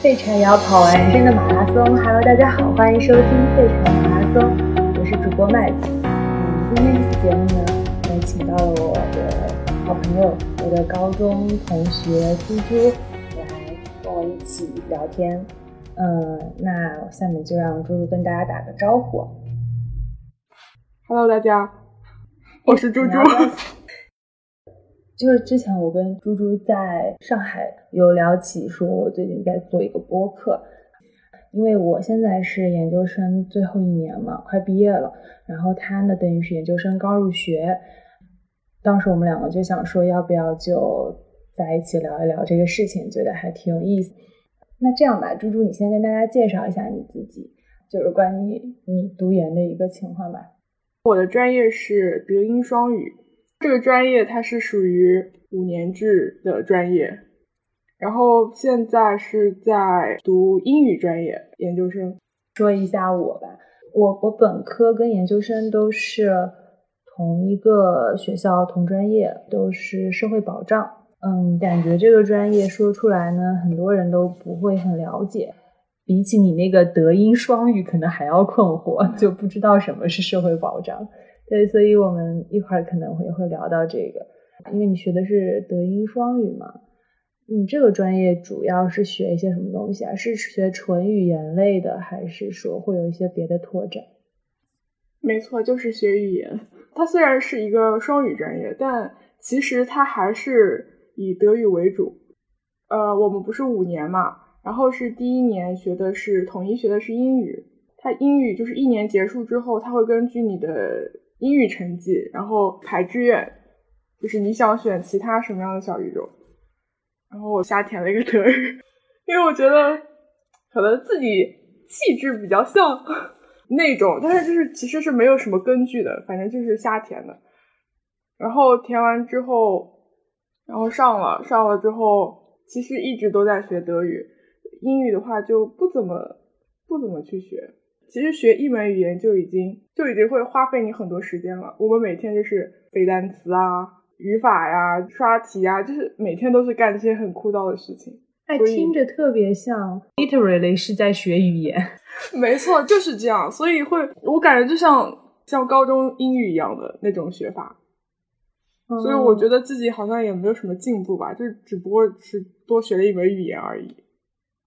废柴也要跑完人生的马拉松。Hello，大家好，欢迎收听废柴马拉松，我是主播麦子。嗯，今天这期节目呢，我请到了我的好朋友，我的高中同学猪猪来跟我一起聊天。嗯，那下面就让猪猪跟大家打个招呼。Hello，大家，我是猪猪。就是之前我跟猪猪在上海有聊起，说我最近在做一个播客，因为我现在是研究生最后一年嘛，快毕业了。然后他呢，等于是研究生刚入学。当时我们两个就想说，要不要就在一起聊一聊这个事情，觉得还挺有意思。那这样吧，猪猪，你先跟大家介绍一下你自己，就是关于你读研的一个情况吧。我的专业是德英双语，这个专业它是属于五年制的专业，然后现在是在读英语专业研究生。说一下我吧，我我本科跟研究生都是同一个学校同专业，都是社会保障。嗯，感觉这个专业说出来呢，很多人都不会很了解。比起你那个德英双语，可能还要困惑，就不知道什么是社会保障。对，所以我们一会儿可能会会聊到这个，因为你学的是德英双语嘛。你这个专业主要是学一些什么东西啊？是学纯语言类的，还是说会有一些别的拓展？没错，就是学语言。它虽然是一个双语专业，但其实它还是以德语为主。呃，我们不是五年嘛？然后是第一年学的是统一学的是英语，它英语就是一年结束之后，它会根据你的英语成绩，然后排志愿，就是你想选其他什么样的小语种。然后我瞎填了一个德语，因为我觉得可能自己气质比较像 那种，但是就是其实是没有什么根据的，反正就是瞎填的。然后填完之后，然后上了上了之后，其实一直都在学德语。英语的话就不怎么不怎么去学，其实学一门语言就已经就已经会花费你很多时间了。我们每天就是背单词啊、语法呀、刷题呀，就是每天都是干这些很枯燥的事情。哎，听着特别像 literally 是在学语言。没错，就是这样，所以会我感觉就像像高中英语一样的那种学法。嗯、所以我觉得自己好像也没有什么进步吧，就只不过是多学了一门语言而已。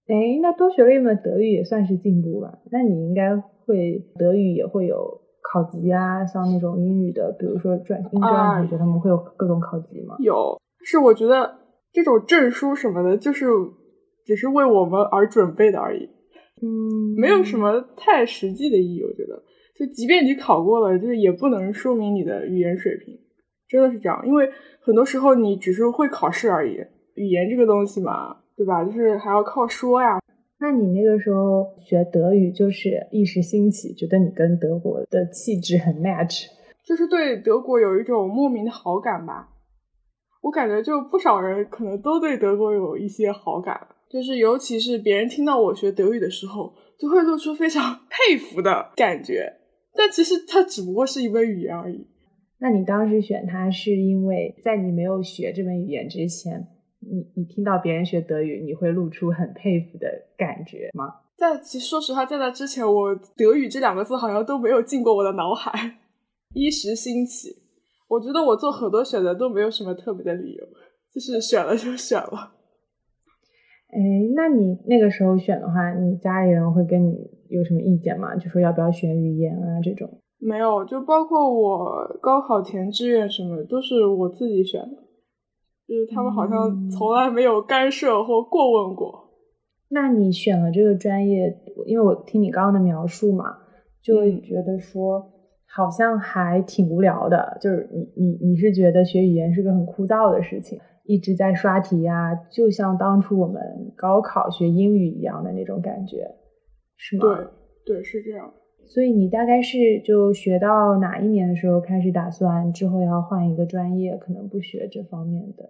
哎，那多学了一门德语也算是进步吧？那你应该会德语也会有考级啊，像那种英语的，比如说专英专同学，他们会有各种考级吗？有，是我觉得这种证书什么的，就是只是为我们而准备的而已，嗯，没有什么太实际的意义。我觉得，就即便你考过了，就是也不能说明你的语言水平，真的是这样。因为很多时候你只是会考试而已，语言这个东西嘛。对吧？就是还要靠说呀。那你那个时候学德语，就是一时兴起，觉得你跟德国的气质很 match，就是对德国有一种莫名的好感吧。我感觉就不少人可能都对德国有一些好感，就是尤其是别人听到我学德语的时候，就会露出非常 佩服的感觉。但其实它只不过是一门语言而已。那你当时选它是因为在你没有学这门语言之前？你你听到别人学德语，你会露出很佩服的感觉吗？在其实说实话，在那之前，我德语这两个字好像都没有进过我的脑海，一时兴起。我觉得我做很多选择都没有什么特别的理由，就是选了就选了。哎，那你那个时候选的话，你家里人会跟你有什么意见吗？就说要不要选语言啊这种？没有，就包括我高考填志愿什么，都是我自己选的。就是他们好像从来没有干涉或过问过。嗯、那你选了这个专业，因为我听你刚刚的描述嘛，就会觉得说好像还挺无聊的。就是你你你是觉得学语言是个很枯燥的事情，一直在刷题呀、啊，就像当初我们高考学英语一样的那种感觉，是吗？对对，是这样。所以你大概是就学到哪一年的时候开始打算之后要换一个专业，可能不学这方面的？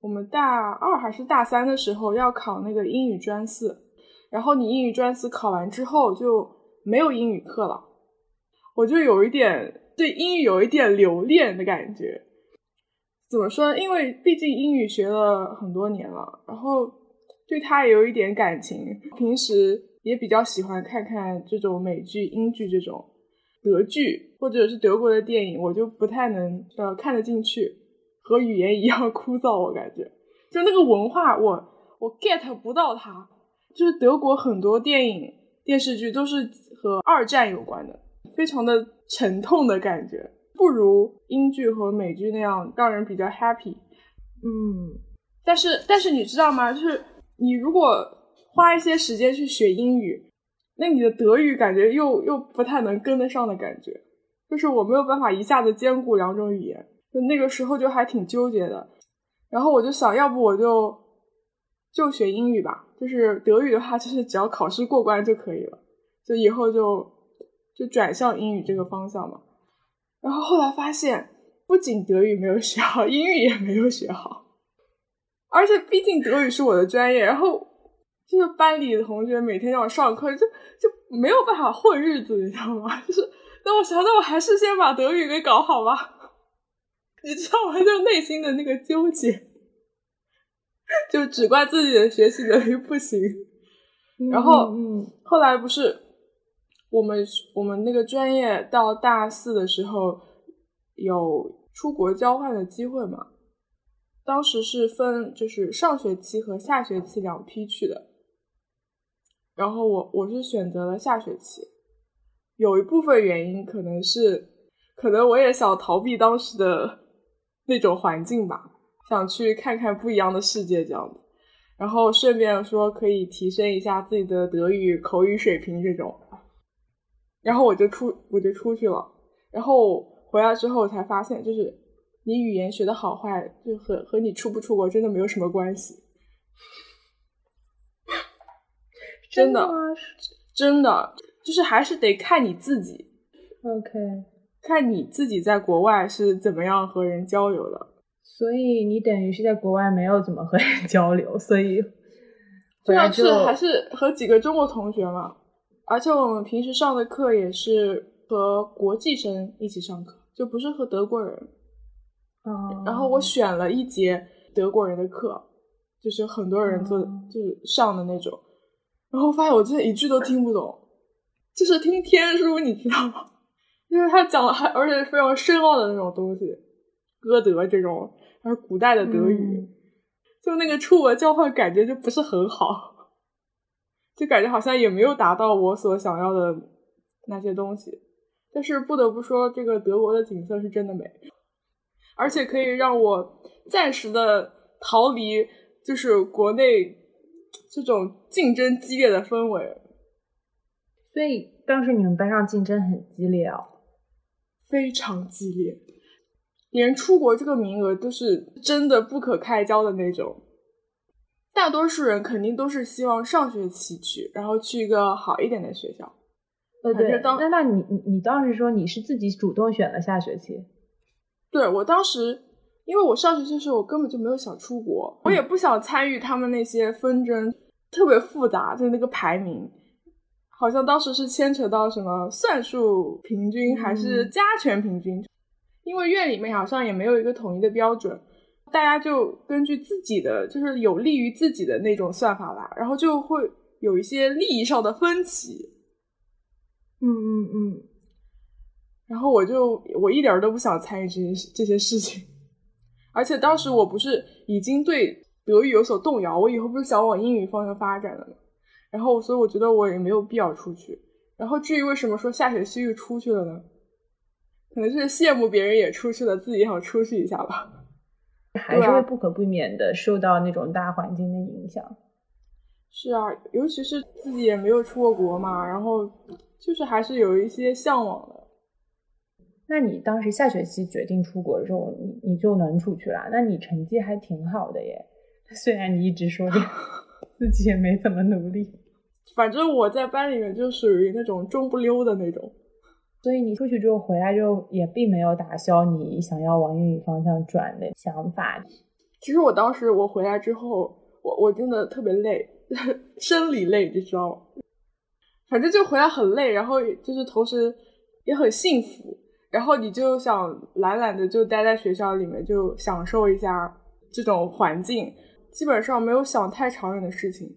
我们大二还是大三的时候要考那个英语专四，然后你英语专四考完之后就没有英语课了，我就有一点对英语有一点留恋的感觉。怎么说呢？因为毕竟英语学了很多年了，然后对他也有一点感情。平时也比较喜欢看看这种美剧、英剧这种德剧或者是德国的电影，我就不太能呃看得进去，和语言一样枯燥。我感觉就那个文化，我我 get 不到它。就是德国很多电影电视剧都是和二战有关的，非常的沉痛的感觉，不如英剧和美剧那样让人比较 happy。嗯，但是但是你知道吗？就是你如果花一些时间去学英语，那你的德语感觉又又不太能跟得上的感觉，就是我没有办法一下子兼顾两种语言，就那个时候就还挺纠结的。然后我就想要不我就就学英语吧。就是德语的话，就是只要考试过关就可以了，就以后就就转向英语这个方向嘛。然后后来发现，不仅德语没有学好，英语也没有学好，而且毕竟德语是我的专业，然后就是班里的同学每天让我上课，就就没有办法混日子，你知道吗？就是那我想，那我还是先把德语给搞好吧。你知道吗？就内心的那个纠结。就只怪自己的学习能力不行，然后后来不是我们我们那个专业到大四的时候有出国交换的机会嘛？当时是分就是上学期和下学期两批去的，然后我我是选择了下学期，有一部分原因可能是可能我也想逃避当时的那种环境吧。想去看看不一样的世界，这样子，然后顺便说可以提升一下自己的德语口语水平这种，然后我就出我就出去了，然后回来之后才发现，就是你语言学的好坏，就和和你出不出国真的没有什么关系，真的真的就是还是得看你自己，OK，看你自己在国外是怎么样和人交流的。所以你等于是在国外没有怎么和人 交流，所以 主要是还是和几个中国同学嘛，而且我们平时上的课也是和国际生一起上课，就不是和德国人。哦。然后我选了一节德国人的课，就是很多人做就是上的那种，然后发现我真的一句都听不懂，就是听天书，你知道吗？因为他讲的还而且非常深奥的那种东西，歌德这种。还是古代的德语，就那个出国交换感觉就不是很好，就感觉好像也没有达到我所想要的那些东西。但是不得不说，这个德国的景色是真的美，而且可以让我暂时的逃离，就是国内这种竞争激烈的氛围。所以当时你们班上竞争很激烈哦，非常激烈。连出国这个名额都是真的不可开交的那种，大多数人肯定都是希望上学期去，然后去一个好一点的学校。呃，对，那那你你你当时说你是自己主动选了下学期？对，我当时因为我上学期的时候我根本就没有想出国，我也不想参与他们那些纷争，特别复杂，就是那个排名，好像当时是牵扯到什么算术平均还是加权平均。因为院里面好像也没有一个统一的标准，大家就根据自己的，就是有利于自己的那种算法吧，然后就会有一些利益上的分歧。嗯嗯嗯。然后我就我一点都不想参与这些这些事情，而且当时我不是已经对德语有所动摇，我以后不是想往英语方向发展了吗？然后所以我觉得我也没有必要出去。然后至于为什么说下学期又出去了呢？可能是羡慕别人也出去了，自己也想出去一下吧。还是会不可避免的受到那种大环境的影响。是啊，尤其是自己也没有出过国嘛，然后就是还是有一些向往的。那你当时下学期决定出国的时候，你你就能出去了？那你成绩还挺好的耶。虽然你一直说 自己也没怎么努力，反正我在班里面就属于那种中不溜的那种。所以你出去之后回来之后，也并没有打消你想要往英语方向转的想法。其实我当时我回来之后，我我真的特别累，生理累，你知道吗？反正就回来很累，然后就是同时也很幸福，然后你就想懒懒的就待在学校里面，就享受一下这种环境。基本上没有想太长远的事情。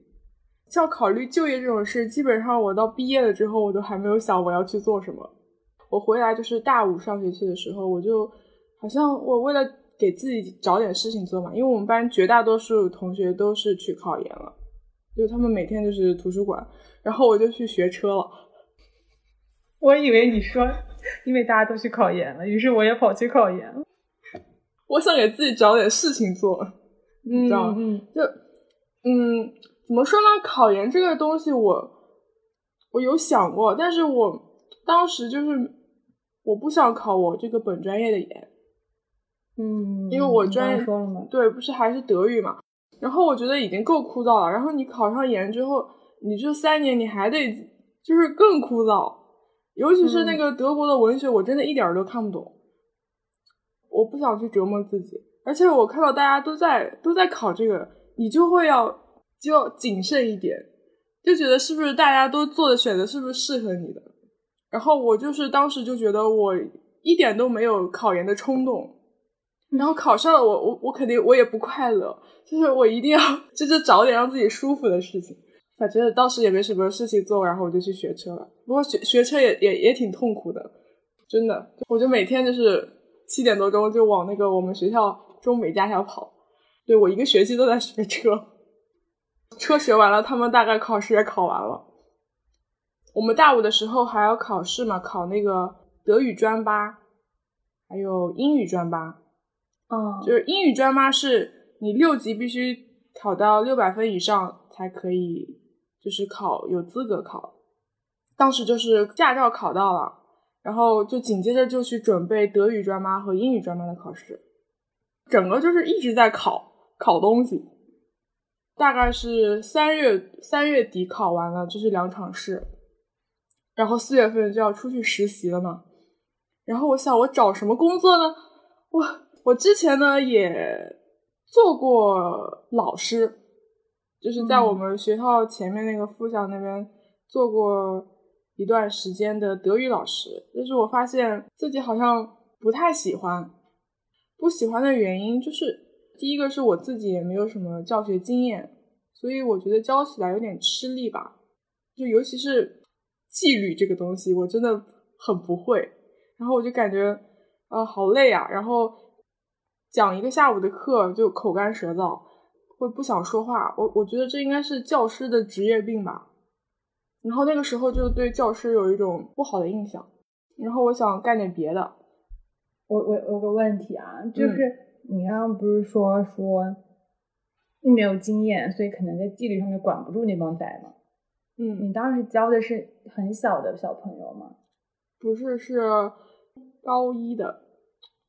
像考虑就业这种事，基本上我到毕业了之后，我都还没有想我要去做什么。我回来就是大五上学期的时候，我就好像我为了给自己找点事情做嘛，因为我们班绝大多数同学都是去考研了，就他们每天就是图书馆，然后我就去学车了。我以为你说，因为大家都去考研了，于是我也跑去考研了。我想给自己找点事情做，你知道吗？就嗯。怎么说呢？考研这个东西，我我有想过，但是我当时就是我不想考我这个本专业的研，嗯，因为我专业说了吗？对，不是还是德语嘛。然后我觉得已经够枯燥了，然后你考上研之后，你这三年你还得就是更枯燥，尤其是那个德国的文学，我真的一点都看不懂。我不想去折磨自己，而且我看到大家都在都在考这个，你就会要。就要谨慎一点，就觉得是不是大家都做的选择是不是适合你的？然后我就是当时就觉得我一点都没有考研的冲动，然后考上了，我我我肯定我也不快乐，就是我一定要 就是找点让自己舒服的事情。反正当时也没什么事情做，然后我就去学车了。不过学学车也也也挺痛苦的，真的，我就每天就是七点多钟就往那个我们学校中美驾校跑，对我一个学期都在学车。车学完了，他们大概考试也考完了。我们大五的时候还要考试嘛，考那个德语专八，还有英语专八。嗯，就是英语专八是你六级必须考到六百分以上才可以，就是考有资格考。当时就是驾照考到了，然后就紧接着就去准备德语专八和英语专八的考试，整个就是一直在考考东西。大概是三月三月底考完了，就是两场试，然后四月份就要出去实习了嘛。然后我想，我找什么工作呢？我我之前呢也做过老师，就是在我们学校前面那个附小那边做过一段时间的德语老师，但是我发现自己好像不太喜欢。不喜欢的原因就是。第一个是我自己也没有什么教学经验，所以我觉得教起来有点吃力吧。就尤其是纪律这个东西，我真的很不会。然后我就感觉啊，好累啊。然后讲一个下午的课就口干舌燥，会不想说话。我我觉得这应该是教师的职业病吧。然后那个时候就对教师有一种不好的印象。然后我想干点别的。我我有个问题啊，就是。你刚刚不是说说你没有经验，所以可能在纪律上面管不住那帮崽吗？嗯，你当时教的是很小的小朋友吗？不是，是高一的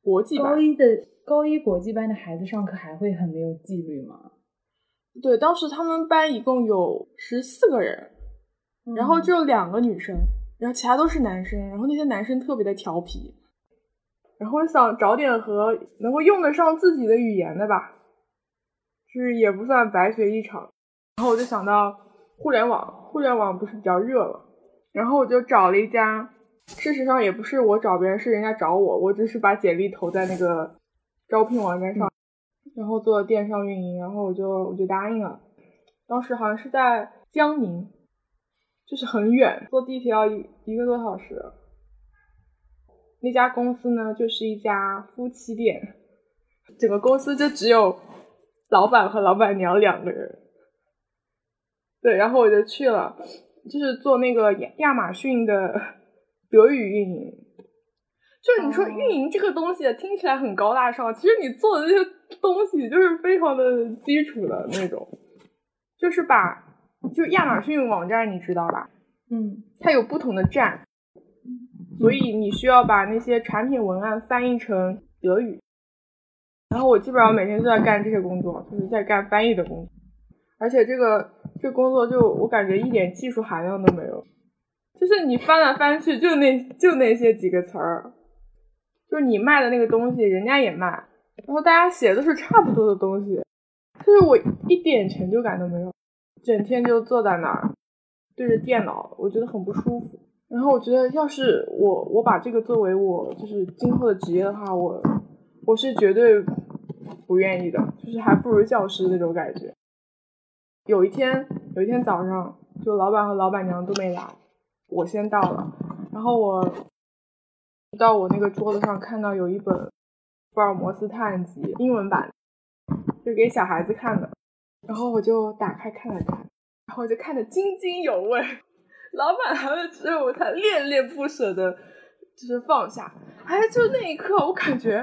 国际班。高一的高一国际班的孩子上课还会很没有纪律吗？对，当时他们班一共有十四个人，然后只有两个女生，然后其他都是男生，然后那些男生特别的调皮。然后我想找点和能够用得上自己的语言的吧，就是也不算白学一场。然后我就想到互联网，互联网不是比较热了，然后我就找了一家，事实上也不是我找别人，是人家找我，我只是把简历投在那个招聘网站上，然后做电商运营，然后我就我就答应了。当时好像是在江宁，就是很远，坐地铁要一一个多小时。那家公司呢，就是一家夫妻店，整个公司就只有老板和老板娘两个人。对，然后我就去了，就是做那个亚亚马逊的 德语运营。就是你说运营这个东西听起来很高大上，其实你做的这些东西就是非常的基础的那种，就是把就亚马逊网站你知道吧？嗯，它有不同的站。所以你需要把那些产品文案翻译成德语，然后我基本上每天都在干这些工作，就是在干翻译的工作，而且这个这工作就我感觉一点技术含量都没有，就是你翻来翻去就那就那些几个词儿，就是你卖的那个东西人家也卖，然后大家写的是差不多的东西，就是我一点成就感都没有，整天就坐在那儿对着电脑，我觉得很不舒服。然后我觉得，要是我我把这个作为我就是今后的职业的话，我我是绝对不愿意的，就是还不如教师那种感觉。有一天，有一天早上，就老板和老板娘都没来，我先到了，然后我到我那个桌子上看到有一本《福尔摩斯探案集》英文版，就给小孩子看的，然后我就打开看了看，然后我就看得津津有味。老板来了之后，我才恋恋不舍的，就是放下。哎，就那一刻，我感觉，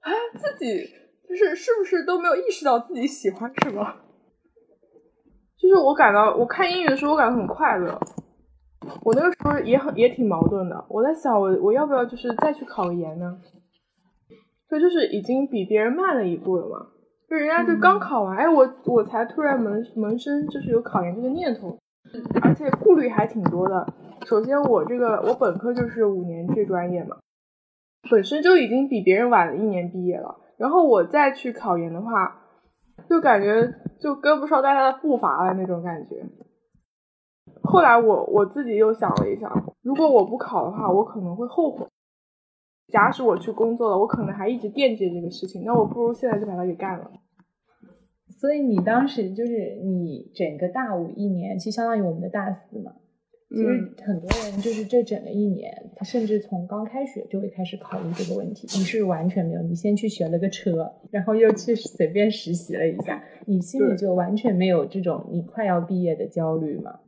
哎，自己就是是不是都没有意识到自己喜欢什么？就是我感到，我看英语的时候，我感到很快乐。我那个时候也很也挺矛盾的，我在想，我我要不要就是再去考个研呢？所以就是已经比别人慢了一步了嘛。就人家就刚考完，哎，我我才突然萌萌生就是有考研这个念头。而且顾虑还挺多的。首先，我这个我本科就是五年制专业嘛，本身就已经比别人晚了一年毕业了。然后我再去考研的话，就感觉就跟不上大家的步伐了那种感觉。后来我我自己又想了一想，如果我不考的话，我可能会后悔。假使我去工作了，我可能还一直惦记这个事情，那我不如现在就把它给干了。所以你当时就是你整个大五一年，其实相当于我们的大四嘛。其实很多人就是这整个一年，他甚至从刚开学就会开始考虑这个问题。你是完全没有，你先去学了个车，然后又去随便实习了一下，你心里就完全没有这种你快要毕业的焦虑嘛？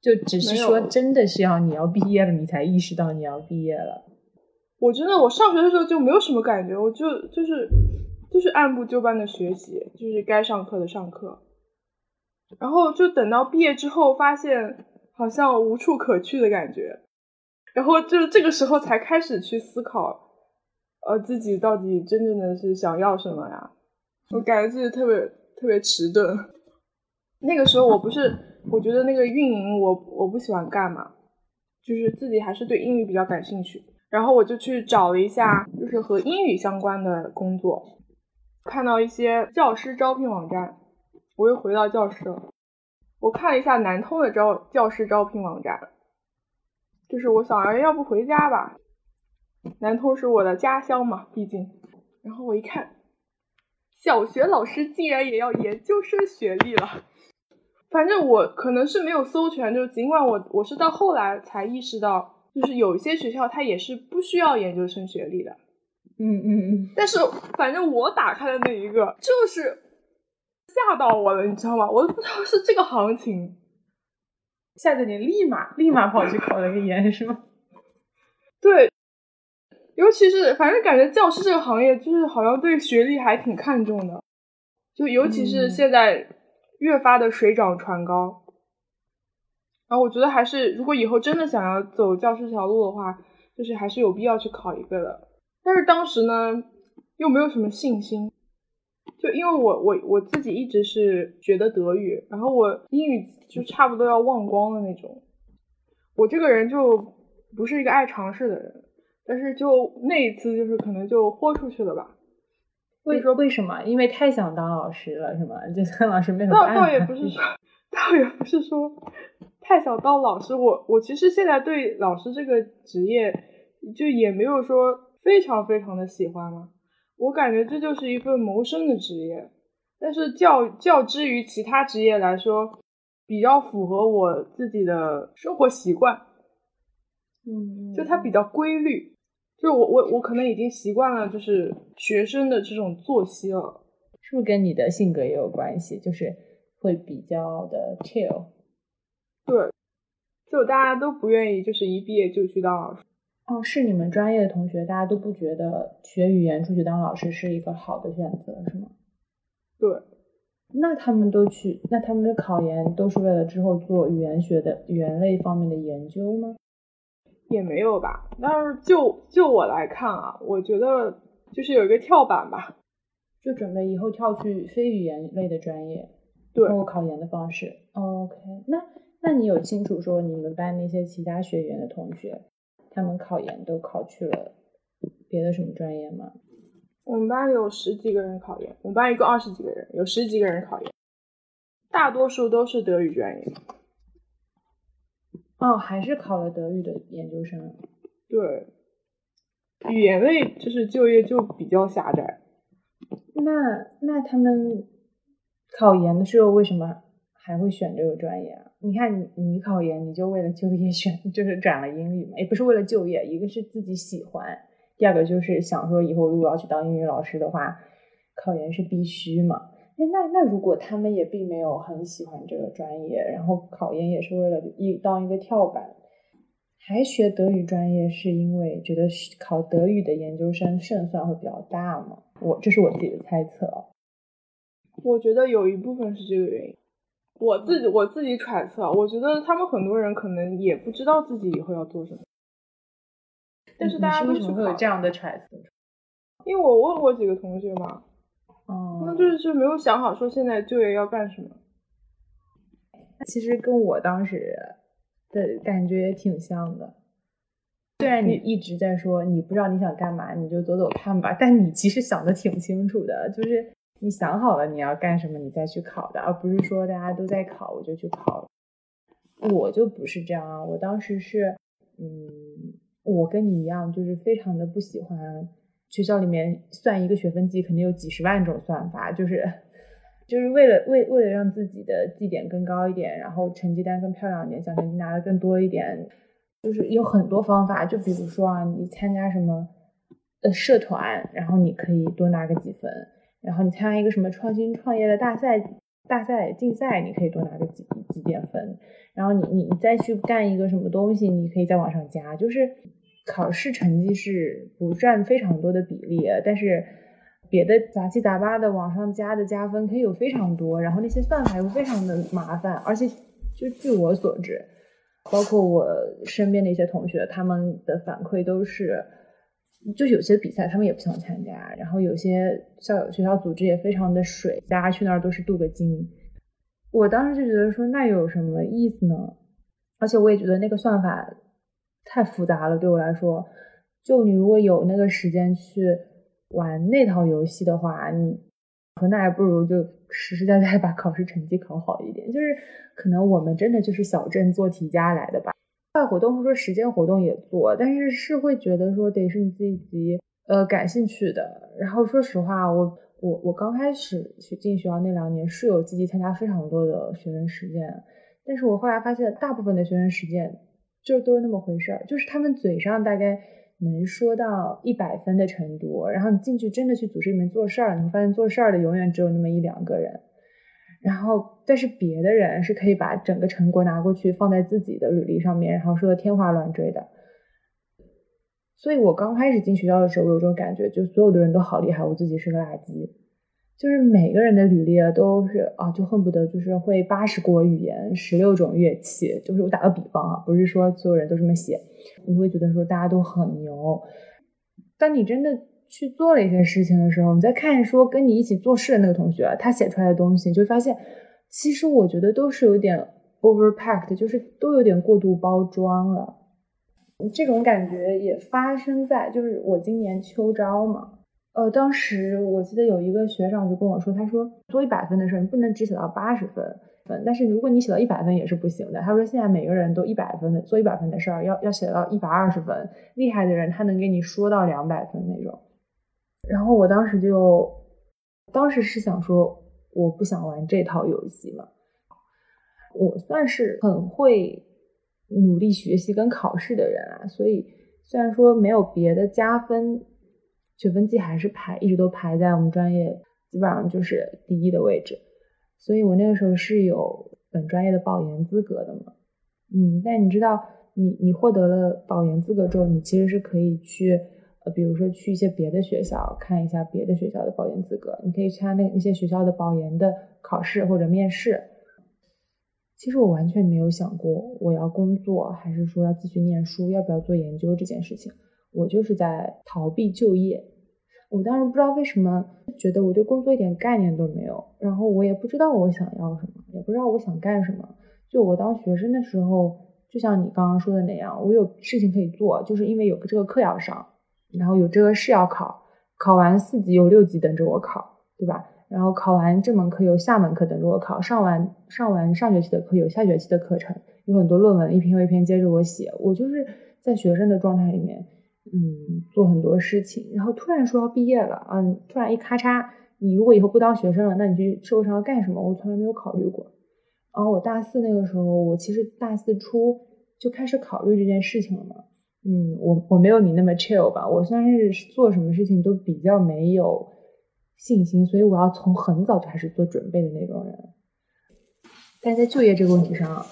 就只是说真的是要你要毕业了，你才意识到你要毕业了。我真的，我上学的时候就没有什么感觉，我就就是。就是按部就班的学习，就是该上课的上课，然后就等到毕业之后，发现好像无处可去的感觉，然后就这个时候才开始去思考，呃，自己到底真正的是想要什么呀？我感觉自己特别特别迟钝。那个时候我不是，我觉得那个运营我我不喜欢干嘛，就是自己还是对英语比较感兴趣，然后我就去找了一下，就是和英语相关的工作。看到一些教师招聘网站，我又回到教室了。我看了一下南通的招教师招聘网站，就是我想，要不回家吧？南通是我的家乡嘛，毕竟。然后我一看，小学老师竟然也要研究生学历了。反正我可能是没有搜全，就尽管我我是到后来才意识到，就是有一些学校它也是不需要研究生学历的。嗯嗯嗯，但是反正我打开的那一个就是吓到我了，你知道吗？我都不知道是这个行情，吓得你立马立马跑去考了个研，是吗？对，尤其是反正感觉教师这个行业就是好像对学历还挺看重的，就尤其是现在越发的水涨船高，然后我觉得还是如果以后真的想要走教师这条路的话，就是还是有必要去考一个的。但是当时呢，又没有什么信心，就因为我我我自己一直是学的德语，然后我英语就差不多要忘光的那种。我这个人就不是一个爱尝试的人，但是就那一次就是可能就豁出去了吧。为说为什么？因为太想当老师了，是吗？就当老师没有倒倒也不是说，倒也不是说太想当老师。我我其实现在对老师这个职业就也没有说。非常非常的喜欢嘛，我感觉这就是一份谋生的职业，但是较较之于其他职业来说，比较符合我自己的生活习惯，嗯，就它比较规律，就我我我可能已经习惯了就是学生的这种作息了，是不是跟你的性格也有关系？就是会比较的 chill，对，就大家都不愿意就是一毕业就去当老师。哦，是你们专业的同学，大家都不觉得学语言出去当老师是一个好的选择，是吗？对，那他们都去，那他们的考研都是为了之后做语言学的语言类方面的研究吗？也没有吧。但是就就我来看啊，我觉得就是有一个跳板吧，就准备以后跳去非语言类的专业，对，通过考研的方式。OK，那那你有清楚说你们班那些其他学员的同学？他们考研都考去了别的什么专业吗？我们班有十几个人考研，我们班一共二十几个人，有十几个人考研，大多数都是德语专业。哦，还是考了德语的研究生。对，语言类就是就业就比较狭窄。那那他们考研的时候为什么还会选这个专业啊？你看你你考研你就为了就业选 就是转了英语嘛，也不是为了就业，一个是自己喜欢，第二个就是想说以后如果要去当英语老师的话，考研是必须嘛。哎，那那如果他们也并没有很喜欢这个专业，然后考研也是为了一当一个跳板，还学德语专业是因为觉得考德语的研究生胜算会比较大吗？我这是我自己的猜测。我觉得有一部分是这个原因。我自己我自己揣测，我觉得他们很多人可能也不知道自己以后要做什么。但是大家为什么会有这样的揣测？因为我问过几个同学嘛。哦，那就是就没有想好说现在就业要干什么。其实跟我当时的感觉也挺像的。虽然你一直在说你不知道你想干嘛，你就走走看吧，但你其实想的挺清楚的，就是你想好了你要干什么，你再去考的，而不是说大家都在考我就去考。我就不是这样啊，我当时是，嗯，我跟你一样，就是非常的不喜欢。学校里面算一个学分绩，肯定有几十万种算法，就是 就是为了为为了让自己的绩点更高一点，然后成绩单更漂亮一点，奖学金拿的更多一点，就是有很多方法。就比如说啊，你参加什么呃社团，然后你可以多拿个几分；然后你参加一个什么创新创业的大赛、大赛竞赛，你可以多拿个几几点分；然后你你你再去干一个什么东西，你可以再往上加，就是。考试成绩是不占非常多的比例，但是别的杂七杂八的往上加的加分可以有非常多，然后那些算法又非常的麻烦，而且就据我所知，包括我身边的一些同学，他们的反馈都是，就有些比赛他们也不想参加，然后有些校友学校组织也非常的水，大家去那儿都是镀个金。我当时就觉得说那有什么意思呢？而且我也觉得那个算法。太复杂了，对我来说，就你如果有那个时间去玩那套游戏的话，你那还不如就实实在在把考试成绩考好一点。就是可能我们真的就是小镇做题家来的吧，课外活动或者说实践活动也做，但是是会觉得说得是你自己呃感兴趣的。然后说实话，我我我刚开始去进学校那两年是有积极参加非常多的学生实践，但是我后来发现大部分的学生实践。就都是那么回事儿，就是他们嘴上大概能说到一百分的程度，然后你进去真的去组织里面做事儿，你会发现做事儿的永远只有那么一两个人，然后但是别的人是可以把整个成果拿过去放在自己的履历上面，然后说的天花乱坠的。所以我刚开始进学校的时候，我有种感觉，就所有的人都好厉害，我自己是个垃圾。就是每个人的履历都是啊，就恨不得就是会八十国语言、十六种乐器。就是我打个比方啊，不是说所有人都这么写，你会觉得说大家都很牛。但你真的去做了一些事情的时候，你再看说跟你一起做事的那个同学，他写出来的东西，你就发现其实我觉得都是有点 overpacked，就是都有点过度包装了。这种感觉也发生在就是我今年秋招嘛。呃，当时我记得有一个学长就跟我说，他说做一百分的事，你不能只写到八十分分，但是如果你写到一百分也是不行的。他说现在每个人都一百分的做一百分的事儿，要要写到一百二十分，厉害的人他能给你说到两百分那种。然后我当时就，当时是想说，我不想玩这套游戏嘛。我算是很会努力学习跟考试的人啊，所以虽然说没有别的加分。学分绩还是排一直都排在我们专业基本上就是第一的位置，所以我那个时候是有本专业的保研资格的嘛，嗯，但你知道，你你获得了保研资格之后，你其实是可以去，呃，比如说去一些别的学校看一下别的学校的保研资格，你可以参加那那些学校的保研的考试或者面试。其实我完全没有想过我要工作，还是说要继续念书，要不要做研究这件事情。我就是在逃避就业，我当时不知道为什么觉得我对工作一点概念都没有，然后我也不知道我想要什么，也不知道我想干什么。就我当学生的时候，就像你刚刚说的那样，我有事情可以做，就是因为有这个课要上，然后有这个试要考，考完四级有六级等着我考，对吧？然后考完这门课有下门课等着我考，上完上完上学期的课有下学期的课程，有很多论文一篇又一篇接着我写，我就是在学生的状态里面。嗯，做很多事情，然后突然说要毕业了，嗯，突然一咔嚓你如果以后不当学生了，那你去社会上要干什么？我从来没有考虑过。然后我大四那个时候，我其实大四初就开始考虑这件事情了嘛。嗯，我我没有你那么 chill 吧，我算是做什么事情都比较没有信心，所以我要从很早就开始做准备的那种人。但在就业这个问题上，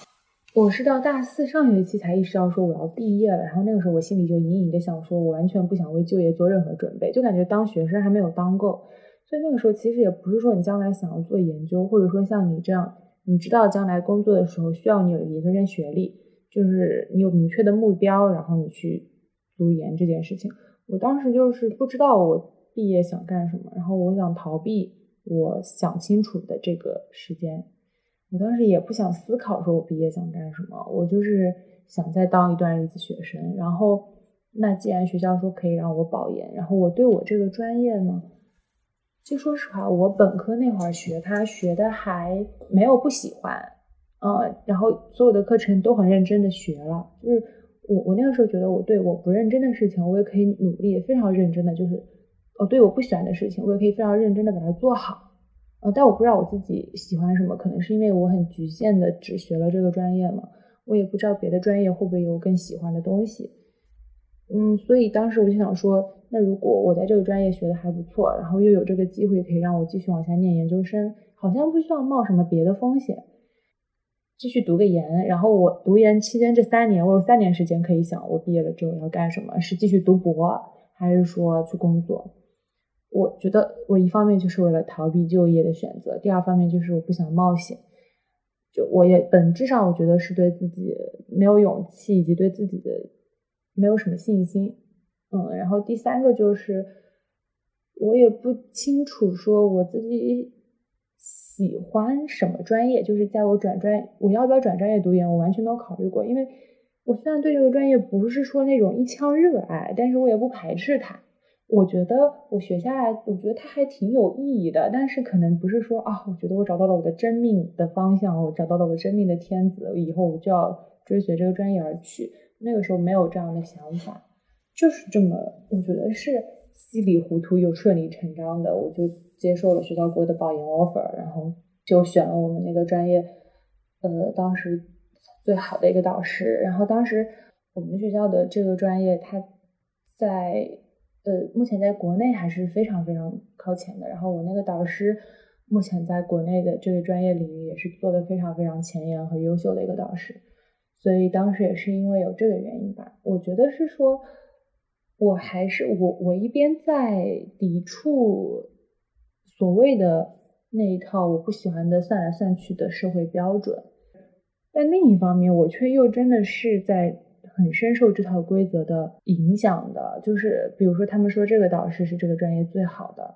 我是到大四上学期才意识到说我要毕业了，然后那个时候我心里就隐隐的想说，我完全不想为就业做任何准备，就感觉当学生还没有当够。所以那个时候其实也不是说你将来想要做研究，或者说像你这样，你知道将来工作的时候需要你有研究生学历，就是你有明确的目标，然后你去读研这件事情。我当时就是不知道我毕业想干什么，然后我想逃避我想清楚的这个时间。我当时也不想思考，说我毕业想干什么，我就是想再当一段日子学生。然后，那既然学校说可以让我保研，然后我对我这个专业呢，就说实话，我本科那会儿学它学的还没有不喜欢，呃，然后所有的课程都很认真的学了。就是我我那个时候觉得，我对我不认真的事情，我也可以努力，非常认真的，就是哦对我不喜欢的事情，我也可以非常认真的把它做好。呃，但我不知道我自己喜欢什么，可能是因为我很局限的只学了这个专业嘛，我也不知道别的专业会不会有更喜欢的东西。嗯，所以当时我就想说，那如果我在这个专业学的还不错，然后又有这个机会可以让我继续往下念研究生，好像不需要冒什么别的风险，继续读个研。然后我读研期间这三年，我有三年时间可以想，我毕业了之后要干什么，是继续读博，还是说去工作？我觉得我一方面就是为了逃避就业的选择，第二方面就是我不想冒险。就我也本质上我觉得是对自己没有勇气，以及对自己的没有什么信心。嗯，然后第三个就是我也不清楚说我自己喜欢什么专业，就是在我转专我要不要转专业读研，我完全没有考虑过。因为我虽然对这个专业不是说那种一腔热爱，但是我也不排斥它。我觉得我学下来，我觉得它还挺有意义的，但是可能不是说啊，我觉得我找到了我的真命的方向，我找到了我真命的天子，以后我就要追随这个专业而去。那个时候没有这样的想法，就是这么，我觉得是稀里糊涂又顺理成章的，我就接受了学校给我的保研 offer，然后就选了我们那个专业，呃，当时最好的一个导师。然后当时我们学校的这个专业，它在。呃，目前在国内还是非常非常靠前的。然后我那个导师，目前在国内的这个专业领域也是做的非常非常前沿和优秀的一个导师。所以当时也是因为有这个原因吧，我觉得是说，我还是我我一边在抵触所谓的那一套我不喜欢的算来算去的社会标准，但另一方面我却又真的是在。很深受这套规则的影响的，就是比如说他们说这个导师是这个专业最好的，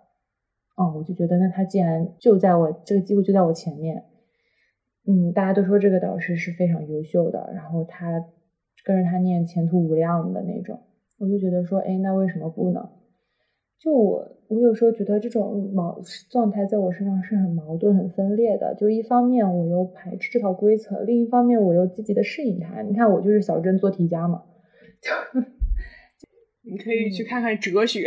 哦，我就觉得那他既然就在我这个机会就在我前面，嗯，大家都说这个导师是非常优秀的，然后他跟着他念前途无量的那种，我就觉得说，哎，那为什么不呢？就我，我有时候觉得这种矛状态在我身上是很矛盾、很分裂的。就一方面我又排斥这套规则，另一方面我又积极的适应它。你看，我就是小镇做题家嘛。就 你可以去看看哲学。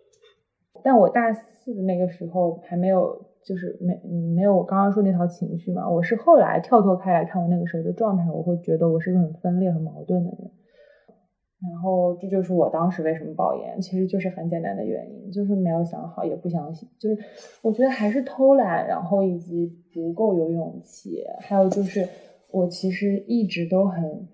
但我大四的那个时候还没有，就是没没有我刚刚说那套情绪嘛。我是后来跳脱开来看我那个时候的状态，我会觉得我是个很分裂、很矛盾的人。然后这就是我当时为什么保研，其实就是很简单的原因，就是没有想好，也不相信，就是我觉得还是偷懒，然后以及不够有勇气，还有就是我其实一直都很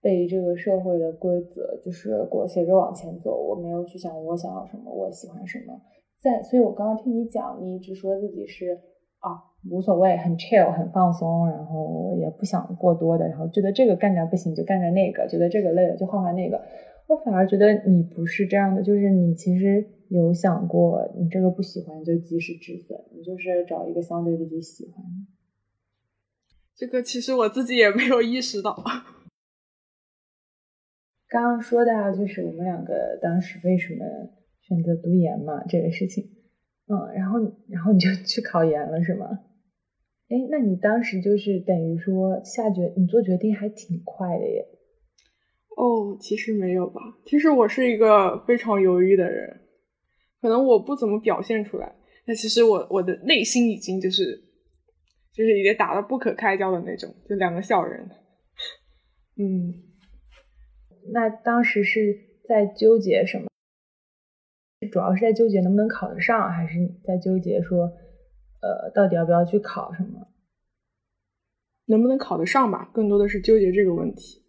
被这个社会的规则就是裹挟着往前走，我没有去想我想要什么，我喜欢什么，在，所以我刚刚听你讲，你一直说自己是啊。无所谓，很 chill，很放松，然后也不想过多的，然后觉得这个干干不行就干干那个，觉得这个累了就换换那个。我反而觉得你不是这样的，就是你其实有想过，你这个不喜欢就及时止损，你就是找一个相对自己喜欢的。这个其实我自己也没有意识到。刚刚说到就是我们两个当时为什么选择读研嘛，这个事情，嗯，然后然后你就 去考研了是吗？哎，那你当时就是等于说下决，你做决定还挺快的耶。哦，其实没有吧。其实我是一个非常犹豫的人，可能我不怎么表现出来，但其实我我的内心已经就是就是已经打得不可开交的那种，就两个小人。嗯，那当时是在纠结什么？主要是在纠结能不能考得上，还是在纠结说，呃，到底要不要去考什么？能不能考得上吧？更多的是纠结这个问题，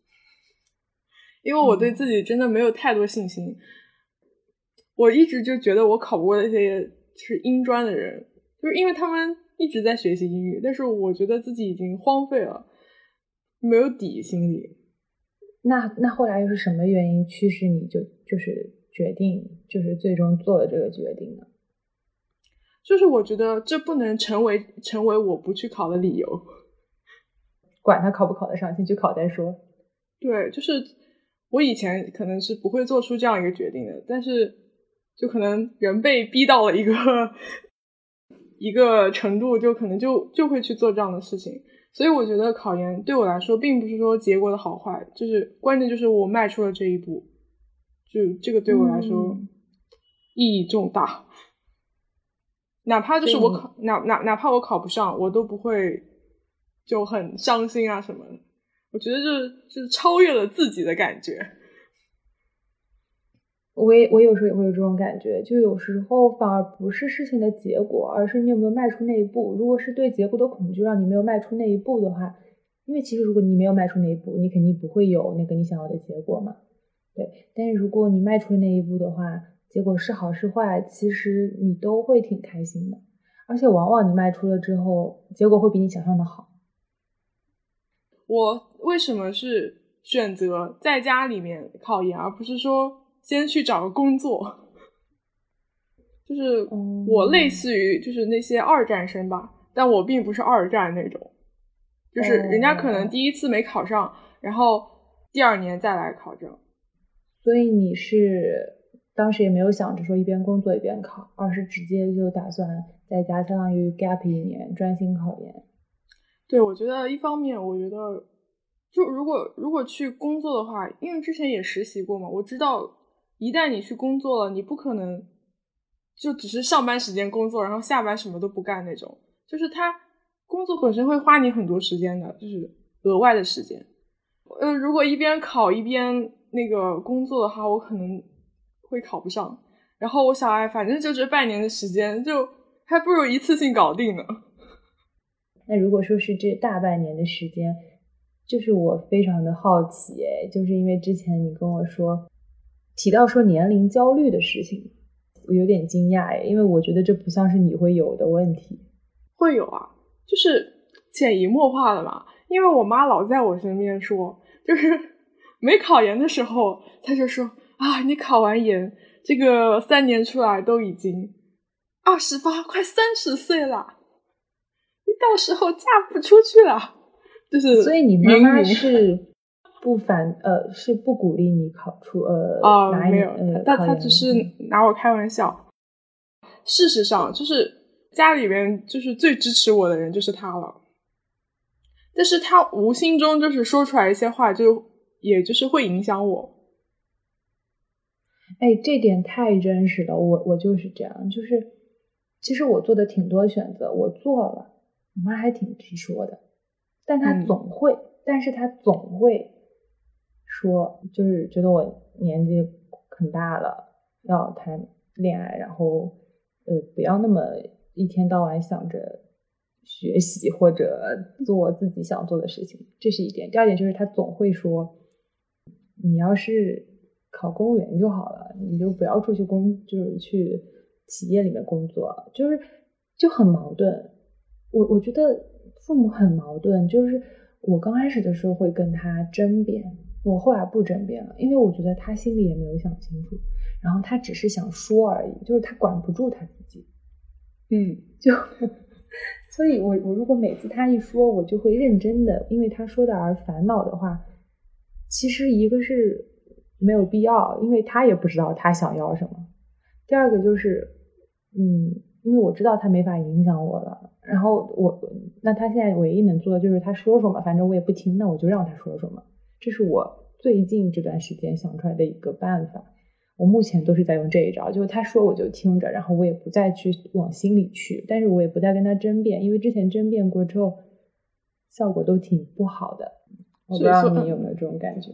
因为我对自己真的没有太多信心。我一直就觉得我考不过那些是英专的人，就是因为他们一直在学习英语，但是我觉得自己已经荒废了，没有底，心里。那那后来又是什么原因驱使你就就是决定就是最终做了这个决定呢？就是我觉得这不能成为成为我不去考的理由。管他考不考得上，先去考再说。对，就是我以前可能是不会做出这样一个决定的，但是就可能人被逼到了一个一个程度，就可能就就会去做这样的事情。所以我觉得考研对我来说，并不是说结果的好坏，就是关键就是我迈出了这一步，就这个对我来说意义重大。哪怕就是我考哪哪哪怕我考不上，我都不会。就很伤心啊什么的，我觉得就是就是超越了自己的感觉。我也我有时候也会有这种感觉，就有时候反而不是事情的结果，而是你有没有迈出那一步。如果是对结果的恐惧让你没有迈出那一步的话，因为其实如果你没有迈出那一步，你肯定不会有那个你想要的结果嘛。对，但是如果你迈出那一步的话，结果是好是坏，其实你都会挺开心的，而且往往你迈出了之后，结果会比你想象的好。我为什么是选择在家里面考研，而不是说先去找个工作？就是我类似于就是那些二战生吧，但我并不是二战那种，就是人家可能第一次没考上，然后第二年再来考证。所以你是当时也没有想着说一边工作一边考，而是直接就打算在家相当于 gap 一年专心考研。对，我觉得一方面，我觉得就如果如果去工作的话，因为之前也实习过嘛，我知道一旦你去工作了，你不可能就只是上班时间工作，然后下班什么都不干那种。就是他工作本身会花你很多时间的，就是额外的时间。呃，如果一边考一边那个工作的话，我可能会考不上。然后我想，哎，反正就这半年的时间，就还不如一次性搞定呢。那如果说是这大半年的时间，就是我非常的好奇，哎，就是因为之前你跟我说提到说年龄焦虑的事情，我有点惊讶，哎，因为我觉得这不像是你会有的问题。会有啊，就是潜移默化的嘛。因为我妈老在我身边说，就是没考研的时候，他就说啊，你考完研，这个三年出来都已经二十八，快三十岁了。你到时候嫁不出去了，就是所以你妈妈是不反呃是不鼓励你考出呃啊没有，但他只是拿我开玩笑。事实上，就是家里边就是最支持我的人就是他了，但是他无心中就是说出来一些话，就也就是会影响我。哎，这点太真实了，我我就是这样，就是其实我做的挺多选择，我做了。我妈还挺直说的，但她总会，但是她总会说，就是觉得我年纪很大了，要谈恋爱，然后呃，不要那么一天到晚想着学习或者做自己想做的事情，这是一点。第二点就是她总会说，你要是考公务员就好了，你就不要出去工，就是去企业里面工作，就是就很矛盾。我我觉得父母很矛盾，就是我刚开始的时候会跟他争辩，我后来不争辩了，因为我觉得他心里也没有想清楚，然后他只是想说而已，就是他管不住他自己，嗯，就，所以我我如果每次他一说，我就会认真的，因为他说的而烦恼的话，其实一个是没有必要，因为他也不知道他想要什么，第二个就是，嗯。因为我知道他没法影响我了，然后我那他现在唯一能做的就是他说说嘛，反正我也不听，那我就让他说说嘛。这是我最近这段时间想出来的一个办法。我目前都是在用这一招，就是他说我就听着，然后我也不再去往心里去，但是我也不再跟他争辩，因为之前争辩过之后，效果都挺不好的。我不知道你有没有这种感觉？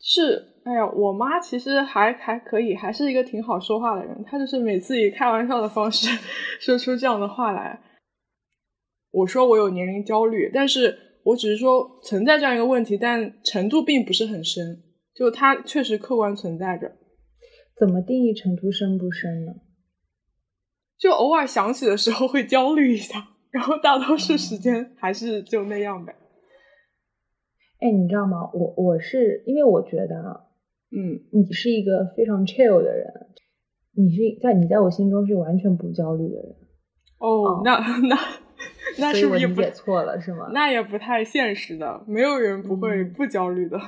是，哎呀，我妈其实还还可以，还是一个挺好说话的人。她就是每次以开玩笑的方式 说出这样的话来。我说我有年龄焦虑，但是我只是说存在这样一个问题，但程度并不是很深。就它确实客观存在着。怎么定义程度深不深呢？就偶尔想起的时候会焦虑一下，然后大多数时间还是就那样呗。哎，你知道吗？我我是因为我觉得啊，嗯，你是一个非常 chill 的人，你是在你在我心中是完全不焦虑的人。哦，那 那那是不是理解错了是吗？那也不太现实的，没有人不会不焦虑的。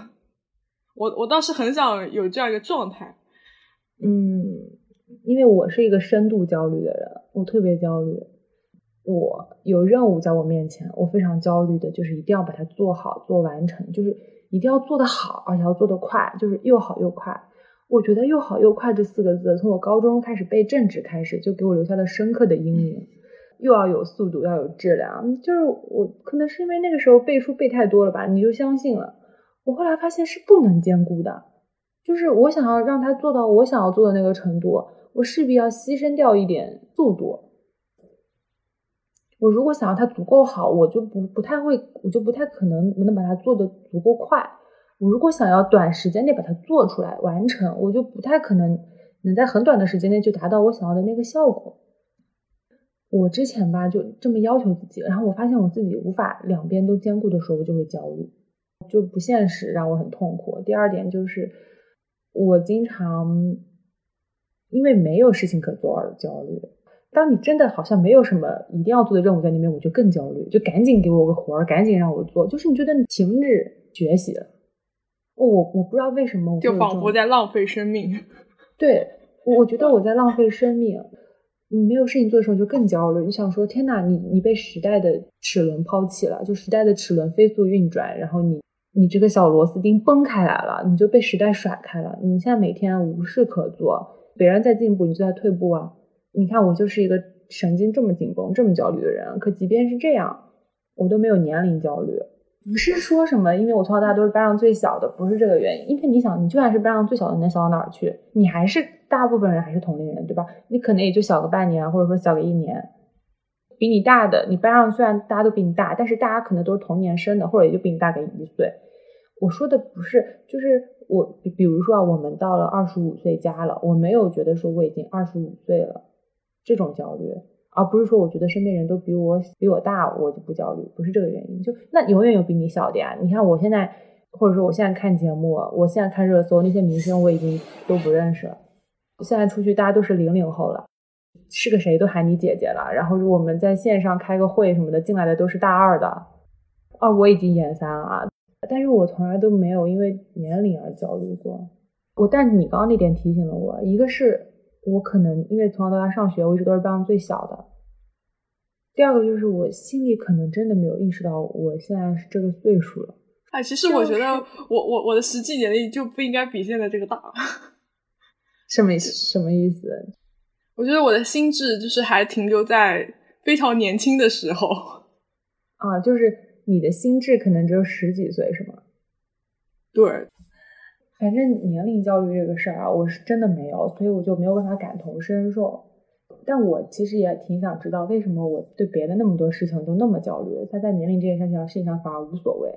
我我倒是很想有这样一个状态。嗯，因为我是一个深度焦虑的人，我特别焦虑。我有任务在我面前，我非常焦虑的，就是一定要把它做好、做完成，就是一定要做得好，而且要做得快，就是又好又快。我觉得“又好又快”这四个字，从我高中开始背政治开始，就给我留下了深刻的阴影。又要有速度，要有质量，就是我可能是因为那个时候背书背太多了吧，你就相信了。我后来发现是不能兼顾的，就是我想要让他做到我想要做的那个程度，我势必要牺牲掉一点速度。我如果想要它足够好，我就不不太会，我就不太可能能把它做的足够快。我如果想要短时间内把它做出来完成，我就不太可能能在很短的时间内就达到我想要的那个效果。我之前吧就这么要求自己，然后我发现我自己无法两边都兼顾的时候，我就会焦虑，就不现实，让我很痛苦。第二点就是我经常因为没有事情可做而焦虑。当你真的好像没有什么一定要做的任务在那边，我就更焦虑，就赶紧给我个活儿，赶紧让我做。就是你觉得你停止学习了，我我不知道为什么，就仿佛在浪费生命。对，我觉得我在浪费生命。你没有事情做的时候就更焦虑，你想说天哪，你你被时代的齿轮抛弃了，就时代的齿轮飞速运转，然后你你这个小螺丝钉崩开来了，你就被时代甩开了。你现在每天无事可做，别人在进步，你就在退步啊。你看我就是一个神经这么紧绷、这么焦虑的人，可即便是这样，我都没有年龄焦虑。不是说什么，因为我从小到大都是班上最小的，不是这个原因。因为你想，你就算是班上最小的，能小到哪儿去？你还是大部分人还是同龄人，对吧？你可能也就小个半年，或者说小个一年。比你大的，你班上虽然大家都比你大，但是大家可能都是同年生的，或者也就比你大个一岁。我说的不是，就是我，比如说啊，我们到了二十五岁加了，我没有觉得说我已经二十五岁了。这种焦虑，而不是说我觉得身边人都比我比我大，我就不焦虑，不是这个原因。就那永远有比你小的呀。你看我现在，或者说我现在看节目，我现在看热搜，那些明星我已经都不认识了。现在出去大家都是零零后了，是个谁都喊你姐姐了。然后我们在线上开个会什么的，进来的都是大二的。啊，我已经研三了，但是我从来都没有因为年龄而焦虑过。我，但你刚刚那点提醒了我，一个是。我可能因为从小到大上学，我一直都是班上最小的。第二个就是我心里可能真的没有意识到我现在是这个岁数了。哎，其实我觉得我我我的实际年龄就不应该比现在这个大。什么意思什么意思？我觉得我的心智就是还停留在非常年轻的时候。啊，就是你的心智可能只有十几岁，是吗？对。反正年龄焦虑这个事儿啊，我是真的没有，所以我就没有办法感同身受。但我其实也挺想知道，为什么我对别的那么多事情都那么焦虑，他在年龄这件事情上事情上反而无所谓。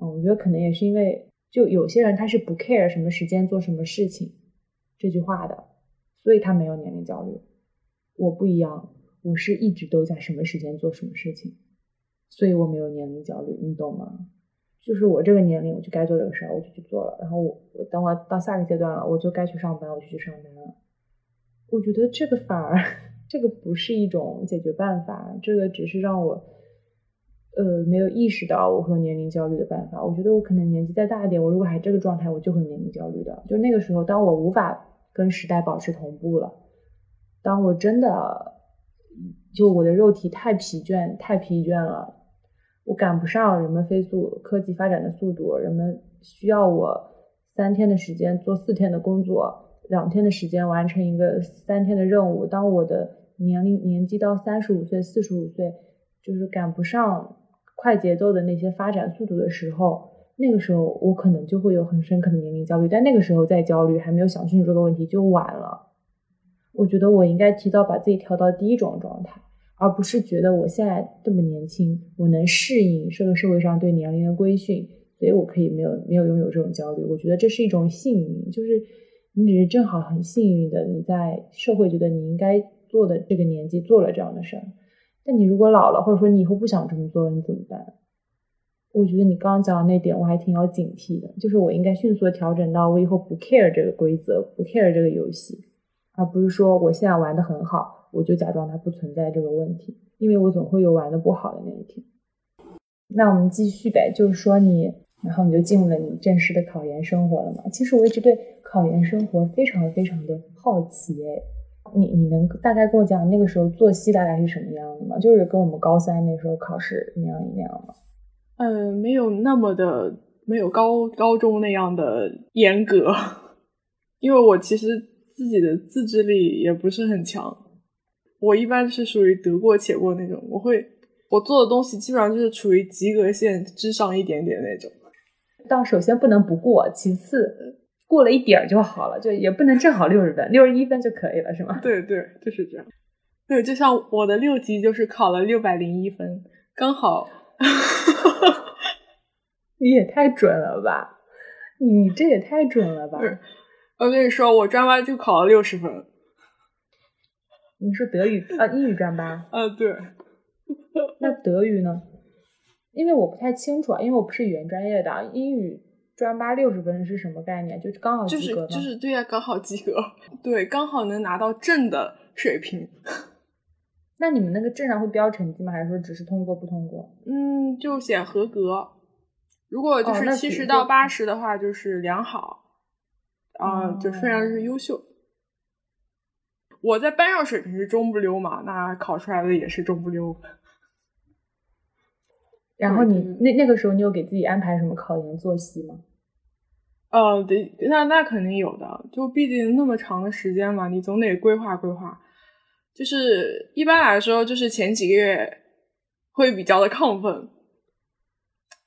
嗯，我觉得可能也是因为，就有些人他是不 care 什么时间做什么事情这句话的，所以他没有年龄焦虑。我不一样，我是一直都在什么时间做什么事情，所以我没有年龄焦虑，你懂吗？就是我这个年龄，我就该做这个事儿，我就去做了。然后我我等我到下个阶段了，我就该去上班，我就去上班了。我觉得这个反而 这个不是一种解决办法，这个只是让我呃没有意识到我会有年龄焦虑的办法。我觉得我可能年纪再大一点，我如果还这个状态，我就会年龄焦虑的。就那个时候，当我无法跟时代保持同步了，当我真的就我的肉体太疲倦，太疲倦了。我赶不上人们飞速科技发展的速度，人们需要我三天的时间做四天的工作，两天的时间完成一个三天的任务。当我的年龄年纪到三十五岁、四十五岁，就是赶不上快节奏的那些发展速度的时候，那个时候我可能就会有很深刻的年龄焦虑。但那个时候再焦虑，还没有想清楚这个问题就晚了。我觉得我应该提早把自己调到第一种状态，而不是觉得我现在这么年轻，我能适应这个社会上对年龄的规训，所以我可以没有没有拥有这种焦虑。我觉得这是一种幸运，就是你只是正好很幸运的你在社会觉得你应该做的这个年纪做了这样的事儿。但你如果老了，或者说你以后不想这么做了，你怎么办？我觉得你刚刚讲的那点我还挺要警惕的，就是我应该迅速的调整到我以后不 care 这个规则，不 care 这个游戏。而不是说我现在玩的很好，我就假装它不存在这个问题，因为我总会有玩的不好的那一天。那我们继续呗，就是说你，然后你就进入了你正式的考研生活了嘛？其实我一直对考研生活非常非常的好奇哎，你你能大概跟我讲那个时候作息大概是什么样的吗？就是跟我们高三那时候考试那样那样吗？嗯，没有那么的，没有高高中那样的严格，因为我其实。自己的自制力也不是很强，我一般是属于得过且过那种。我会我做的东西基本上就是处于及格线之上一点点那种。到首先不能不过，其次过了一点儿就好了，就也不能正好六十分，六十一分就可以了，是吗？对对，就是这样。对，就像我的六级就是考了六百零一分，刚好。你也太准了吧！你这也太准了吧！我跟你说，我专八就考了六十分。你说德语啊，英语专八？啊，对。那德语呢？因为我不太清楚啊，因为我不是语言专业的。英语专八六十分是什么概念？就是刚好及格就是对呀，刚好及格。对，刚好能拿到证的水平。那你们那个证上会标成绩吗？还是说只是通过不通过？嗯，就写合格。如果就是七十到八十的话，就是良好。啊，就非常是优秀。我在班上水平是中不溜嘛，那考出来的也是中不溜。然后你那那个时候，你有给自己安排什么考研作息吗？呃，对，那那肯定有的。就毕竟那么长的时间嘛，你总得规划规划。就是一般来说，就是前几个月会比较的亢奋，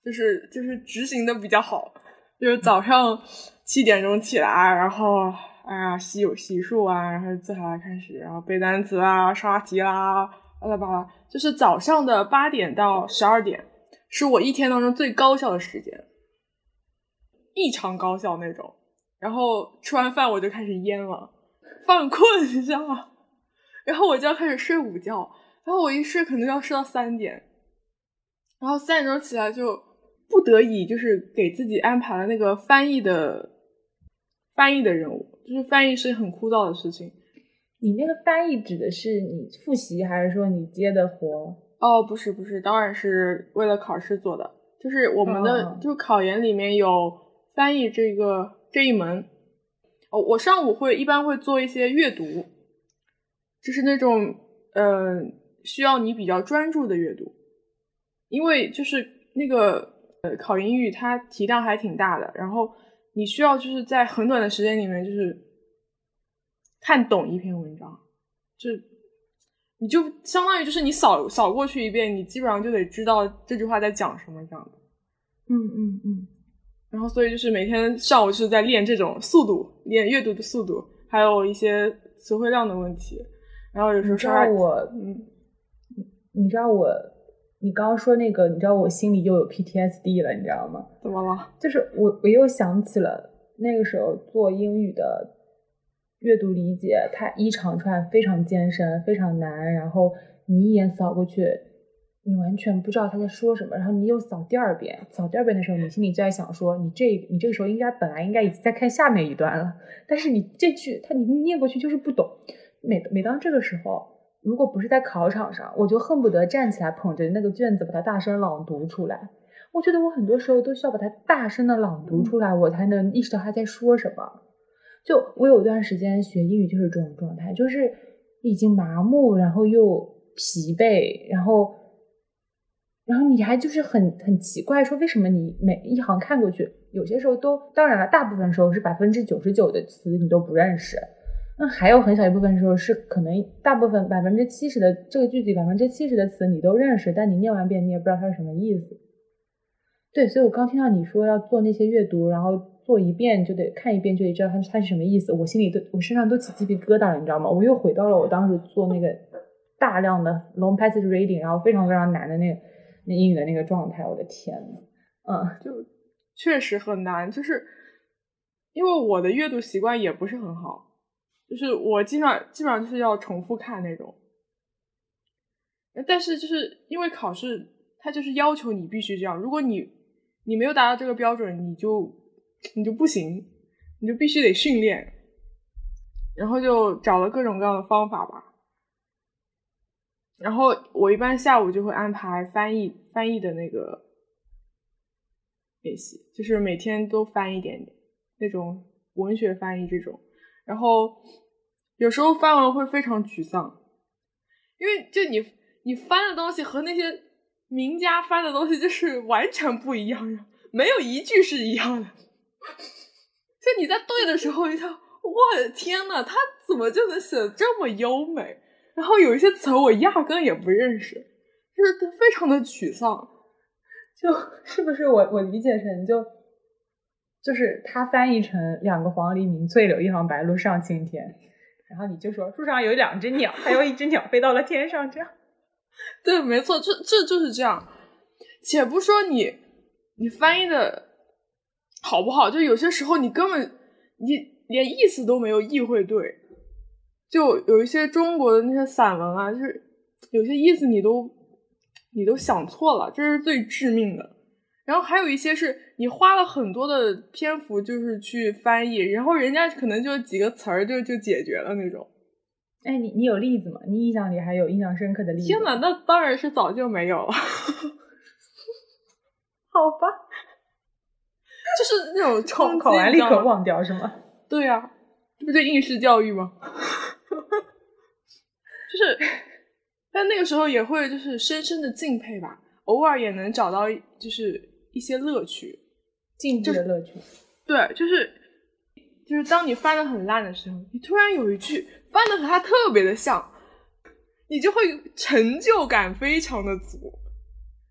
就是就是执行的比较好，就是早上。七点钟起来，然后哎呀洗有洗漱啊，然后坐下来开始，然后背单词啊、刷题啦，巴拉巴拉。就是早上的八点到十二点，是我一天当中最高效的时间，异常高效那种。然后吃完饭我就开始淹了，犯困，你知道吗？然后我就要开始睡午觉，然后我一睡可能要睡到三点，然后三点钟起来就不得已就是给自己安排了那个翻译的。翻译的任务就是翻译是很枯燥的事情。你那个翻译指的是你复习，还是说你接的活？哦，不是不是，当然是为了考试做的。就是我们的，就考研里面有翻译这个这一门。哦，我上午会一般会做一些阅读，就是那种呃需要你比较专注的阅读，因为就是那个呃考英语它题量还挺大的，然后。你需要就是在很短的时间里面，就是看懂一篇文章，就你就相当于就是你扫扫过去一遍，你基本上就得知道这句话在讲什么这样的。嗯嗯嗯。然后，所以就是每天上午就是在练这种速度，练阅读的速度，还有一些词汇量的问题。然后有时候知道我，嗯，你知道我。你刚刚说那个，你知道我心里又有 PTSD 了，你知道吗？怎么了？就是我我又想起了那个时候做英语的阅读理解，它一长串非常艰深，非常难。然后你一眼扫过去，你完全不知道他在说什么。然后你又扫第二遍，扫第二遍的时候，你心里就在想说，你这你这个时候应该本来应该已经在看下面一段了，但是你这句他你念过去就是不懂。每每当这个时候。如果不是在考场上，我就恨不得站起来捧着那个卷子，把它大声朗读出来。我觉得我很多时候都需要把它大声的朗读出来，我才能意识到他在说什么。就我有一段时间学英语就是这种状态，就是已经麻木，然后又疲惫，然后然后你还就是很很奇怪，说为什么你每一行看过去，有些时候都当然了，大部分时候是百分之九十九的词你都不认识，那还有很小一部分时候是可能大部分百分之七十的这个句子百分之七十的词你都认识，但你念完遍你也不知道它是什么意思。对，所以我刚听到你说要做那些阅读，然后做一遍就得看一遍就得知道它它是什么意思，我心里都我身上都起鸡皮疙瘩了，你知道吗？我又回到了我当时做那个大量的 long passage reading，然后非常非常难的那个那英语的那个状态，我的天呐，嗯，就确实很难，就是因为我的阅读习惯也不是很好，就是我基本上基本上就是要重复看那种，但是就是因为考试，它就是要求你必须这样，如果你你没有达到这个标准，你就你就不行，你就必须得训练，然后就找了各种各样的方法吧。然后我一般下午就会安排翻译翻译的那个练习，就是每天都翻一点点那种文学翻译这种。然后有时候翻完会非常沮丧，因为就你你翻的东西和那些。名家翻的东西就是完全不一样的，没有一句是一样的。就你在对的时候，你想，我的天呐，他怎么就能写的这么优美？然后有一些词我压根也不认识，就是非常的沮丧。就是不是我我理解成就就是他翻译成两个黄鹂鸣翠柳，一行白鹭上青天，然后你就说树上有两只鸟，还有一只鸟飞到了天上，这样。对，没错，这这就是这样。且不说你你翻译的好不好，就有些时候你根本你连意思都没有意会对。就有一些中国的那些散文啊，就是有些意思你都你都想错了，这是最致命的。然后还有一些是你花了很多的篇幅就是去翻译，然后人家可能就几个词儿就就解决了那种。哎，你你有例子吗？你印象里还有印象深刻的例子？天呐，那当然是早就没有了。好吧，就是那种 冲考完立刻忘掉是吗？对呀，这不就应试教育吗？就是，但那个时候也会就是深深的敬佩吧，偶尔也能找到就是一些乐趣，进步的乐趣。对，就是就是当你翻的很烂的时候，你突然有一句。翻的和他特别的像，你就会成就感非常的足。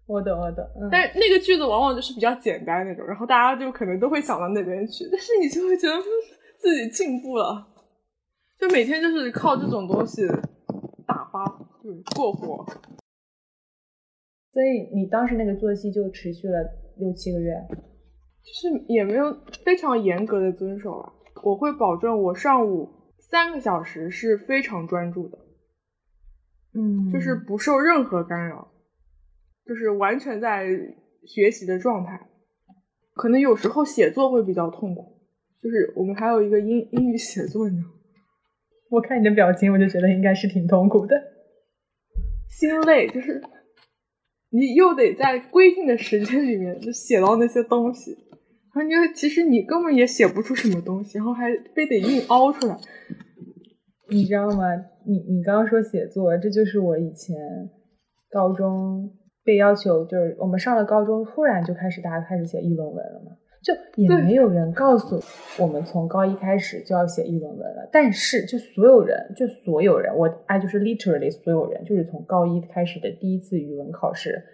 我懂，我懂。但是那个句子往往就是比较简单那种，然后大家就可能都会想到那边去，但是你就会觉得自己进步了。就每天就是靠这种东西打发，就过活。所以你当时那个作息就持续了六七个月，就是也没有非常严格的遵守了。我会保证我上午。三个小时是非常专注的，嗯，就是不受任何干扰，就是完全在学习的状态。可能有时候写作会比较痛苦，就是我们还有一个英英语写作，你知道吗？我看你的表情，我就觉得应该是挺痛苦的，心累，就是你又得在规定的时间里面就写到那些东西。然后你就其实你根本也写不出什么东西，然后还非得硬凹出来，你知道吗？你你刚刚说写作，这就是我以前高中被要求，就是我们上了高中，突然就开始大家开始写议论文了嘛，就也没有人告诉我们从高一开始就要写议论文了，但是就所有人，就所有人，我哎就是 literally 所有人，就是从高一开始的第一次语文考试。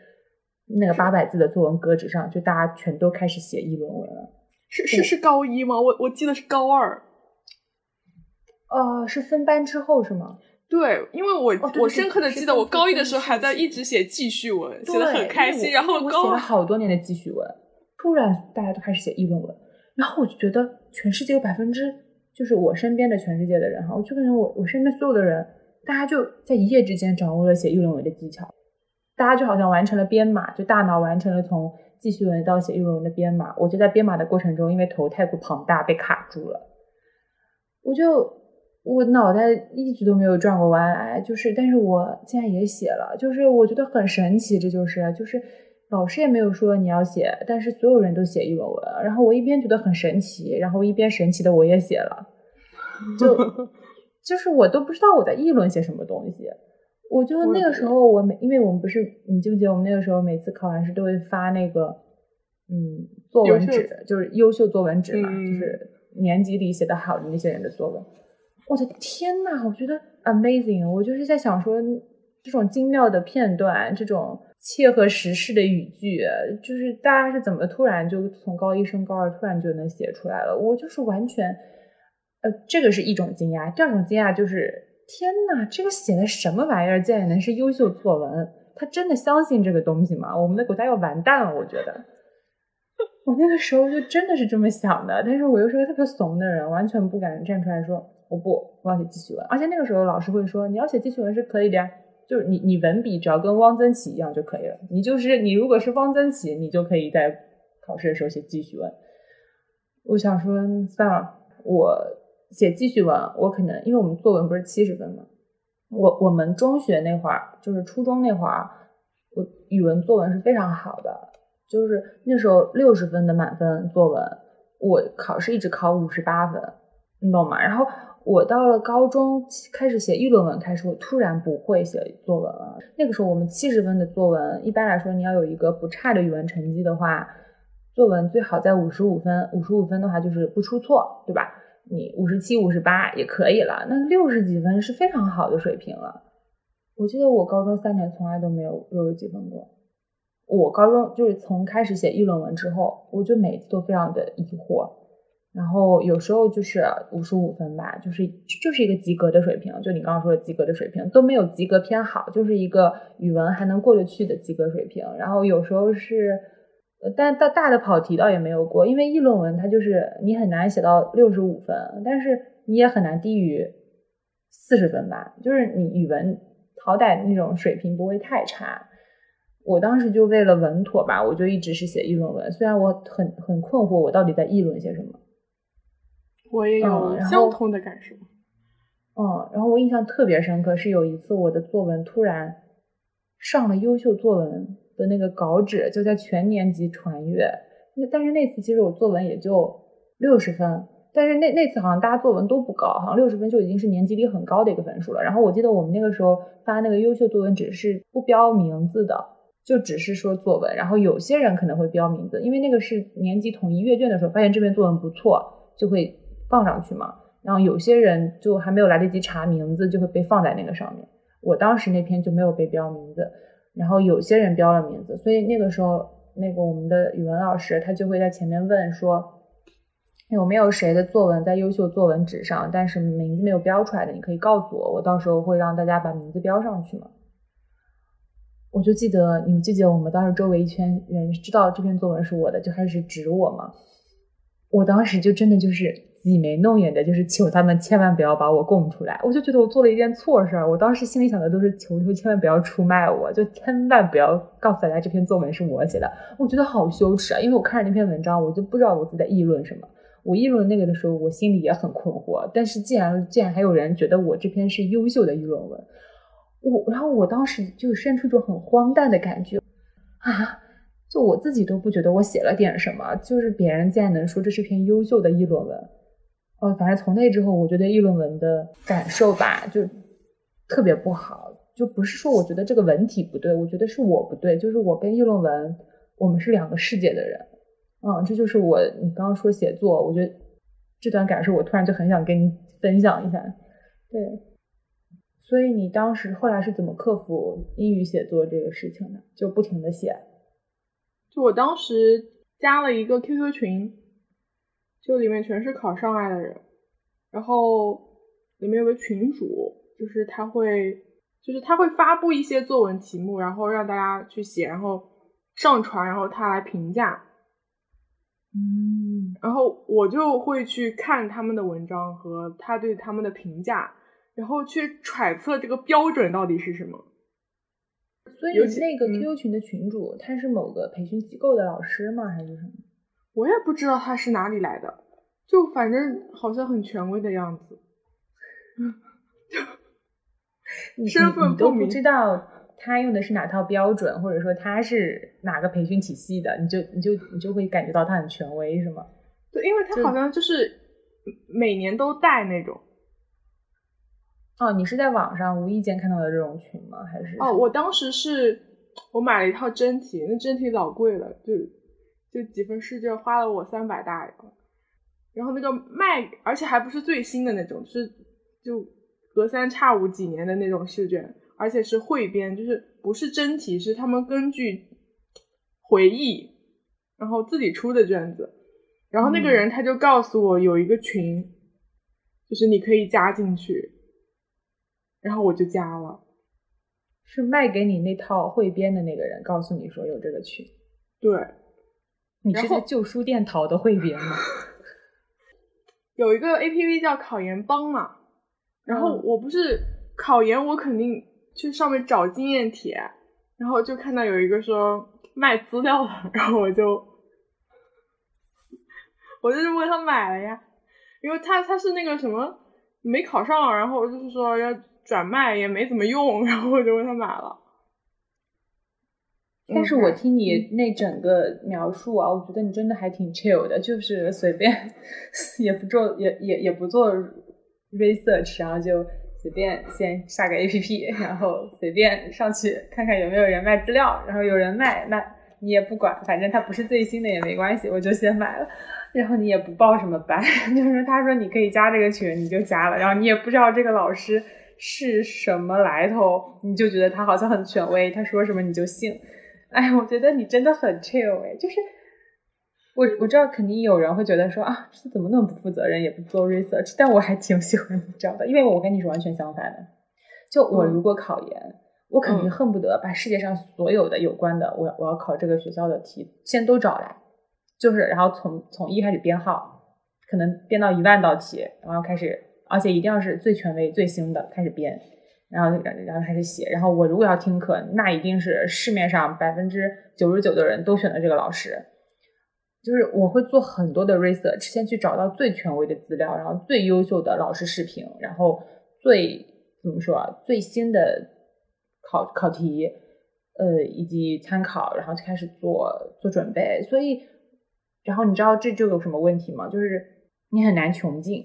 那个八百字的作文格纸上，就大家全都开始写议论文了。是是是高一吗？我我记得是高二。哦，是分班之后是吗？对，因为我我深刻的记得，我高一的时候还在一直写记叙文，写的很开心。然后我写了好多年的记叙文，突然大家都开始写议论文，然后我就觉得全世界有百分之，就是我身边的全世界的人哈，我就感觉我我身边所有的人，大家就在一夜之间掌握了写议论文的技巧。大家就好像完成了编码，就大脑完成了从记叙文到写议论文的编码。我就在编码的过程中，因为头太过庞大被卡住了，我就我脑袋一直都没有转过弯来。就是，但是我现在也写了，就是我觉得很神奇。这就是就是老师也没有说你要写，但是所有人都写议论文。然后我一边觉得很神奇，然后一边神奇的我也写了，就就是我都不知道我在议论些什么东西。我就那个时候，我每因为我们不是，你记不记得我们那个时候每次考完试都会发那个，嗯，作文纸，就是优秀作文纸嘛，就是年级里写的好的那些人的作文。我的天呐，我觉得 amazing！我就是在想说，这种精妙的片段，这种切合时事的语句，就是大家是怎么突然就从高一升高二，突然就能写出来了？我就是完全，呃，这个是一种惊讶。第二种惊讶就是。天呐，这个写的什么玩意儿，竟然能是优秀作文？他真的相信这个东西吗？我们的国家要完蛋了，我觉得。我那个时候就真的是这么想的，但是我又是个特别怂的人，完全不敢站出来说我不，我要写记叙文。而且那个时候老师会说，你要写记叙文是可以的呀，就是你你文笔只要跟汪曾祺一样就可以了。你就是你如果是汪曾祺，你就可以在考试的时候写记叙文。我想说算了，我。写记叙文，我可能因为我们作文不是七十分吗？我我们中学那会儿，就是初中那会儿，我语文作文是非常好的，就是那时候六十分的满分作文，我考试一直考五十八分，你懂吗？然后我到了高中开始写议论文，开始我突然不会写作文了。那个时候我们七十分的作文，一般来说你要有一个不差的语文成绩的话，作文最好在五十五分，五十五分的话就是不出错，对吧？你五十七、五十八也可以了，那六十几分是非常好的水平了。我记得我高中三年从来都没有六十几分过。我高中就是从开始写议论文之后，我就每次都非常的疑惑。然后有时候就是五十五分吧，就是就是一个及格的水平，就你刚刚说的及格的水平都没有及格偏好，就是一个语文还能过得去的及格水平。然后有时候是。但大大的跑题倒也没有过，因为议论文它就是你很难写到六十五分，但是你也很难低于四十分吧。就是你语文好歹那种水平不会太差。我当时就为了稳妥吧，我就一直是写议论文，虽然我很很困惑，我到底在议论些什么。我也有相同的感受。嗯，然后我印象特别深刻，是有一次我的作文突然上了优秀作文。的那个稿纸就在全年级传阅，那但是那次其实我作文也就六十分，但是那那次好像大家作文都不高，好像六十分就已经是年级里很高的一个分数了。然后我记得我们那个时候发那个优秀作文纸是不标名字的，就只是说作文。然后有些人可能会标名字，因为那个是年级统一阅卷的时候，发现这篇作文不错，就会放上去嘛。然后有些人就还没有来得及查名字，就会被放在那个上面。我当时那篇就没有被标名字。然后有些人标了名字，所以那个时候，那个我们的语文老师他就会在前面问说，有没有谁的作文在优秀作文纸上，但是名字没有标出来的，你可以告诉我，我到时候会让大家把名字标上去嘛。我就记得，你们记得我们当时周围一圈人知道这篇作文是我的，就开始指我嘛。我当时就真的就是。挤眉弄眼的，就是求他们千万不要把我供出来。我就觉得我做了一件错事儿。我当时心里想的都是求求千万不要出卖我，就千万不要告诉大家这篇作文是我写的。我觉得好羞耻啊，因为我看着那篇文章，我就不知道我自己在议论什么。我议论那个的时候，我心里也很困惑。但是既然既然还有人觉得我这篇是优秀的议论文，我然后我当时就生出一种很荒诞的感觉啊。就我自己都不觉得我写了点什么，就是别人竟然能说这是篇优秀的议论文。哦，反正从那之后，我觉得议论文的感受吧，就特别不好。就不是说我觉得这个文体不对，我觉得是我不对。就是我跟议论文，我们是两个世界的人。嗯，这就是我你刚刚说写作，我觉得这段感受，我突然就很想跟你分享一下。对，所以你当时后来是怎么克服英语写作这个事情的？就不停的写。就我当时加了一个 QQ 群。就里面全是考上来的人，然后里面有个群主，就是他会，就是他会发布一些作文题目，然后让大家去写，然后上传，然后他来评价。嗯，然后我就会去看他们的文章和他对他们的评价，然后去揣测这个标准到底是什么。所以那个 QQ 群的群主，他是某个培训机构的老师吗？还是什么？我也不知道他是哪里来的，就反正好像很权威的样子。你你都不知道他用的是哪套标准，或者说他是哪个培训体系的，你就你就你就会感觉到他很权威，是吗？对，因为他好像就是每年都带那种。哦，你是在网上无意间看到的这种群吗？还是？哦，我当时是我买了一套真题，那真题老贵了，就就几份试卷花了我三百大洋。然后那个卖，而且还不是最新的那种，是就隔三差五几年的那种试卷，而且是汇编，就是不是真题，是他们根据回忆然后自己出的卷子。然后那个人他就告诉我有一个群，就是你可以加进去，然后我就加了。是卖给你那套汇编的那个人告诉你说有这个群？对，你是在旧书店淘的汇编吗？有一个 A P P 叫考研帮嘛，然后我不是考研，我肯定去上面找经验帖，然后就看到有一个说卖资料的，然后我就我就是为他买了呀，因为他他是那个什么没考上，然后就是说要转卖也没怎么用，然后我就为他买了。但是我听你那整个描述啊，我觉得你真的还挺 chill 的，就是随便 也不做也也也不做 research，然后就随便先下个 app，然后随便上去看看有没有人卖资料，然后有人卖，那你也不管，反正它不是最新的也没关系，我就先买了。然后你也不报什么班，就是他说你可以加这个群，你就加了，然后你也不知道这个老师是什么来头，你就觉得他好像很权威，他说什么你就信。哎，我觉得你真的很 chill 哎，就是我我知道肯定有人会觉得说啊，这怎么那么不负责任，也不做 research，但我还挺喜欢你这样的，因为我跟你是完全相反的。就我如果考研，我肯定恨不得把世界上所有的有关的我我要考这个学校的题先都找来，就是然后从从一开始编号，可能编到一万道题，然后开始，而且一定要是最权威最新的开始编。然后，然后开始写。然后我如果要听课，那一定是市面上百分之九十九的人都选择这个老师。就是我会做很多的 research，先去找到最权威的资料，然后最优秀的老师视频，然后最怎么说啊最新的考考题，呃，以及参考，然后就开始做做准备。所以，然后你知道这就有什么问题吗？就是你很难穷尽，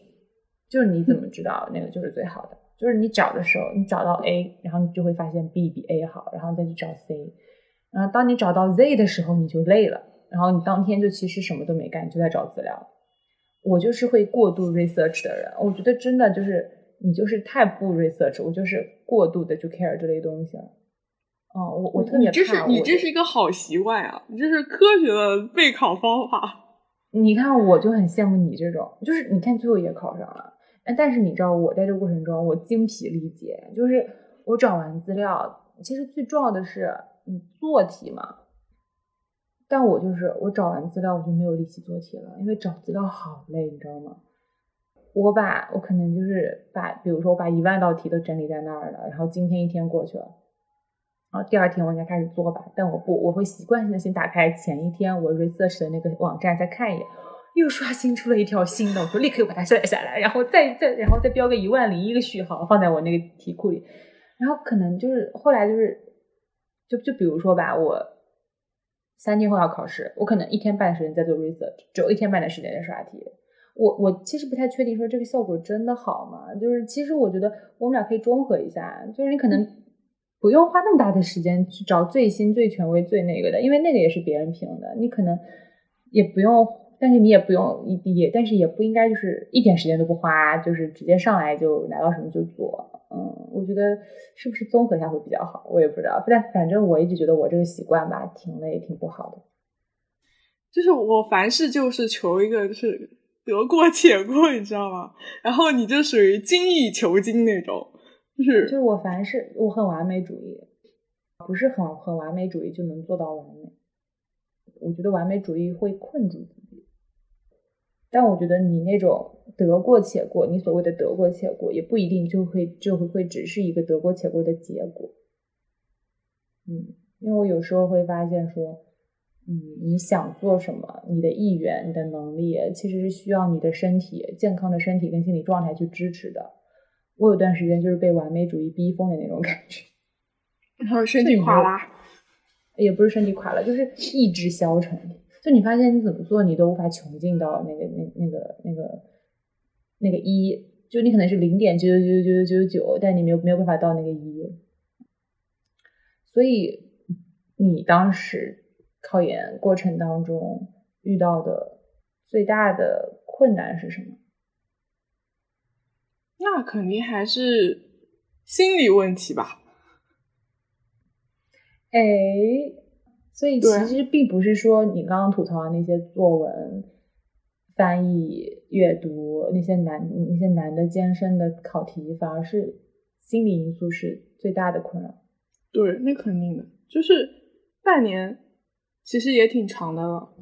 就是你怎么知道那个就是最好的？就是你找的时候，你找到 A，然后你就会发现 B 比 A 好，然后再去找 C，然后当你找到 Z 的时候，你就累了，然后你当天就其实什么都没干，就在找资料。我就是会过度 research 的人，我觉得真的就是你就是太不 research，我就是过度的去 care 这类东西了。哦，我我特别怕。你这是你这是一个好习惯啊，你这是科学的备考方法。你看，我就很羡慕你这种，就是你看最后也考上了。哎，但是你知道，我在这个过程中，我精疲力竭。就是我找完资料，其实最重要的是你做题嘛。但我就是我找完资料，我就没有力气做题了，因为找资料好累，你知道吗？我把我可能就是把，比如说我把一万道题都整理在那儿了，然后今天一天过去了，然后第二天我应该开始做吧。但我不，我会习惯性的先打开前一天我 research 的那个网站再看一眼。又刷新出了一条新的，我就立刻又把它下载下来，然后再再然后再标个一万零一个序号放在我那个题库里，然后可能就是后来就是就就比如说吧，我三天后要考试，我可能一天半的时间在做 research，只有一天半的时间在刷题。我我其实不太确定说这个效果真的好吗？就是其实我觉得我们俩可以中和一下，就是你可能不用花那么大的时间去找最新最权威最那个的，因为那个也是别人评的，你可能也不用。但是你也不用也，但是也不应该就是一点时间都不花，就是直接上来就拿到什么就做。嗯，我觉得是不是综合一下会比较好？我也不知道。但反正我一直觉得我这个习惯吧，挺累，挺不好的。就是我凡事就是求一个就是得过且过，你知道吗？然后你就属于精益求精那种，就是就是我凡事我很完美主义，不是很很完美主义就能做到完美。我觉得完美主义会困住。但我觉得你那种得过且过，你所谓的得过且过，也不一定就会就会会只是一个得过且过的结果。嗯，因为我有时候会发现说，嗯，你想做什么，你的意愿、你的能力，其实是需要你的身体健康的身体跟心理状态去支持的。我有段时间就是被完美主义逼疯的那种感觉，然后身体垮了，也不是身体垮了，就是意志消沉。就你发现你怎么做，你都无法穷尽到那个那那个那个那个一，就你可能是零点九九九九九九九，但你没有没有办法到那个一。所以你当时考研过程当中遇到的最大的困难是什么？那肯定还是心理问题吧。哎，所以其实并不是说你刚刚吐槽的那些作文、翻译、阅读那些难、那些难的艰深的考题，反而是心理因素是最大的困扰。对，那肯定的，就是半年，其实也挺长的了。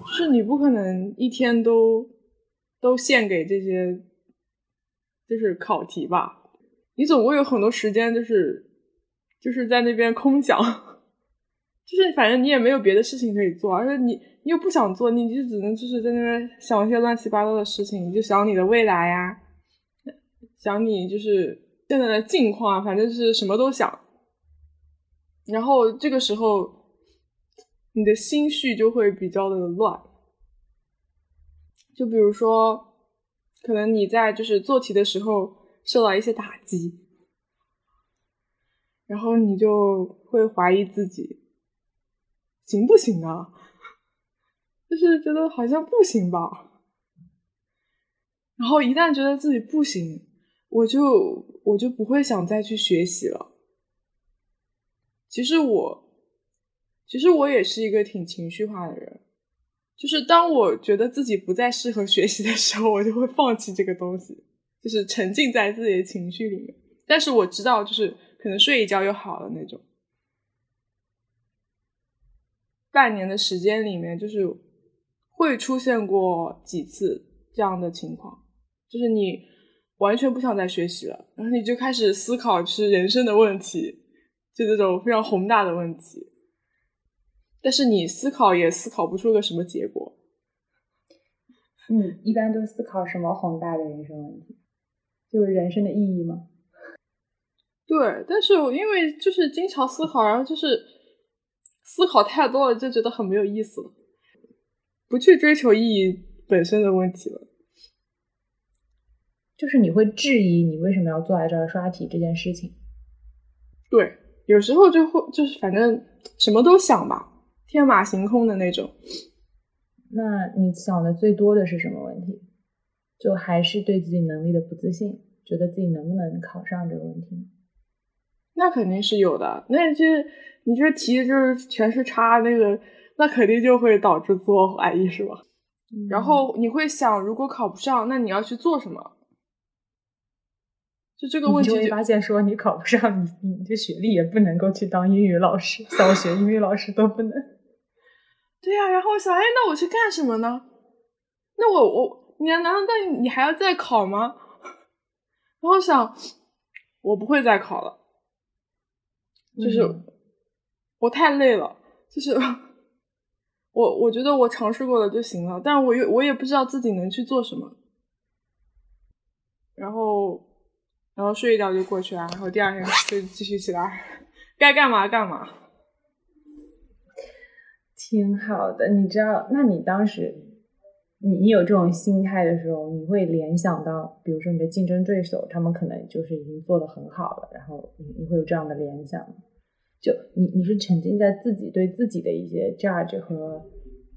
就是你不可能一天都都献给这些，就是考题吧？你总会有很多时间，就是。就是在那边空想，就是反正你也没有别的事情可以做，而且你你又不想做，你就只能就是在那边想一些乱七八糟的事情，你就想你的未来呀，想你就是现在的境况，反正是什么都想。然后这个时候，你的心绪就会比较的乱。就比如说，可能你在就是做题的时候受到一些打击。然后你就会怀疑自己行不行啊？就是觉得好像不行吧。然后一旦觉得自己不行，我就我就不会想再去学习了。其实我，其实我也是一个挺情绪化的人。就是当我觉得自己不再适合学习的时候，我就会放弃这个东西，就是沉浸在自己的情绪里面。但是我知道，就是。可能睡一觉又好了那种。半年的时间里面，就是会出现过几次这样的情况，就是你完全不想再学习了，然后你就开始思考是人生的问题，就这种非常宏大的问题。但是你思考也思考不出个什么结果。嗯，一般都思考什么宏大的人生问题？就是人生的意义吗？对，但是我因为就是经常思考，然后就是思考太多了，就觉得很没有意思了，不去追求意义本身的问题了。就是你会质疑你为什么要坐在这儿刷题这件事情。对，有时候就会就是反正什么都想吧，天马行空的那种。那你想的最多的是什么问题？就还是对自己能力的不自信，觉得自己能不能考上这个问题？那肯定是有的，那这你这题就是全是叉，那个那肯定就会导致自我怀疑，是吧？然后你会想，如果考不上，那你要去做什么？就这个问题，就会发现说你考不上，你你这学历也不能够去当英语老师，小学英语老师都不能。对呀，然后我想，哎，那我去干什么呢？那我我你难道那你还要再考吗？然后想，我不会再考了。就是我太累了，就是 我我觉得我尝试过了就行了，但我又我也不知道自己能去做什么，然后然后睡一觉就过去了，然后第二天就继续起来，该干嘛干嘛，挺好的。你知道，那你当时你你有这种心态的时候，你会联想到，比如说你的竞争对手，他们可能就是已经做的很好了，然后你你会有这样的联想。就你你是沉浸在自己对自己的一些 judge 和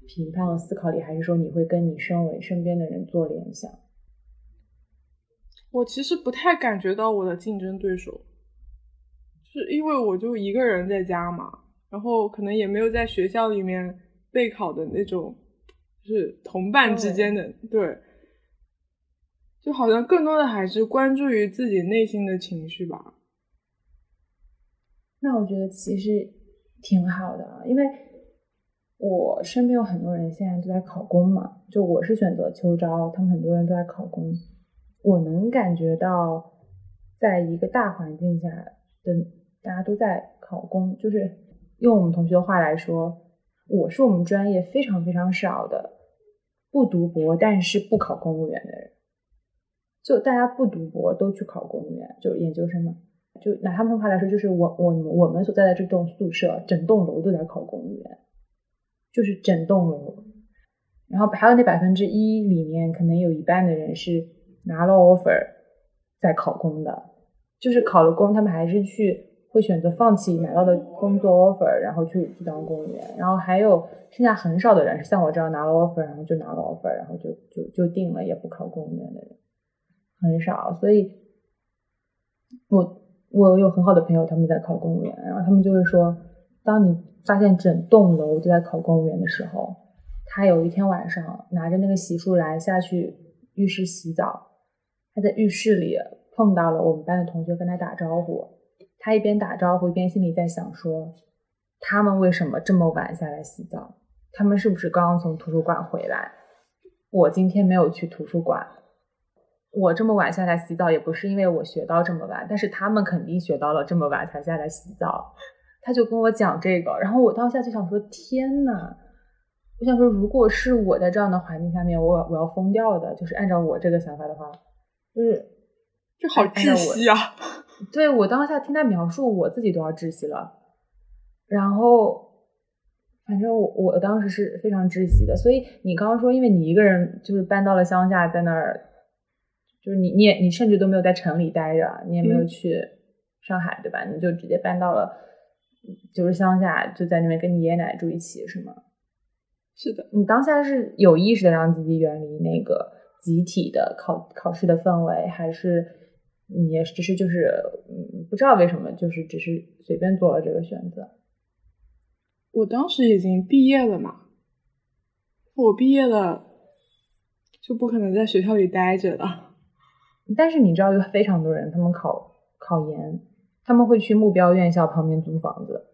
评判和思考里，还是说你会跟你身为身边的人做联想？我其实不太感觉到我的竞争对手，是因为我就一个人在家嘛，然后可能也没有在学校里面备考的那种，就是同伴之间的对，就好像更多的还是关注于自己内心的情绪吧。那我觉得其实挺好的，因为我身边有很多人现在都在考公嘛，就我是选择秋招，他们很多人都在考公，我能感觉到，在一个大环境下的大家都在考公，就是用我们同学的话来说，我是我们专业非常非常少的不读博但是不考公务员的人，就大家不读博都去考公务员，就研究生嘛。就拿他们的话来说，就是我我我们所在的这栋宿舍，整栋楼都在考公务员，就是整栋楼。然后还有那百分之一里面，可能有一半的人是拿了 offer 在考公的，就是考了公，他们还是去会选择放弃拿到的工作 offer，然后去去当公务员。然后还有剩下很少的人是像我这样拿了 offer，然后就拿了 offer，然后就就就定了，也不考公务员的人很少。所以，我我有很好的朋友，他们在考公务员，然后他们就会说，当你发现整栋楼都在考公务员的时候。他有一天晚上拿着那个洗漱篮下去浴室洗澡，他在浴室里碰到了我们班的同学，跟他打招呼。他一边打招呼一边心里在想说：他们为什么这么晚下来洗澡？他们是不是刚刚从图书馆回来？我今天没有去图书馆，我这么晚下来洗澡也不是因为我学到这么晚，但是他们肯定学到了这么晚才下来洗澡。他就跟我讲这个，然后我当下就想说：天呐！我想说，如果是我在这样的环境下面，我我要疯掉的。就是按照我这个想法的话，就是这好窒息啊！对我当下听他描述，我自己都要窒息了。然后，反正我我当时是非常窒息的。所以你刚刚说，因为你一个人就是搬到了乡下，在那儿，就是你你也你甚至都没有在城里待着，你也没有去上海，对吧？你就直接搬到了就是乡下，就在那边跟你爷爷奶奶住一起，是吗？是的，你当下是有意识的让自己远离那个集体的考考试的氛围，还是你也只是就是嗯不知道为什么就是只是随便做了这个选择？我当时已经毕业了嘛，我毕业了就不可能在学校里待着了。但是你知道有非常多人，他们考考研，他们会去目标院校旁边租房子。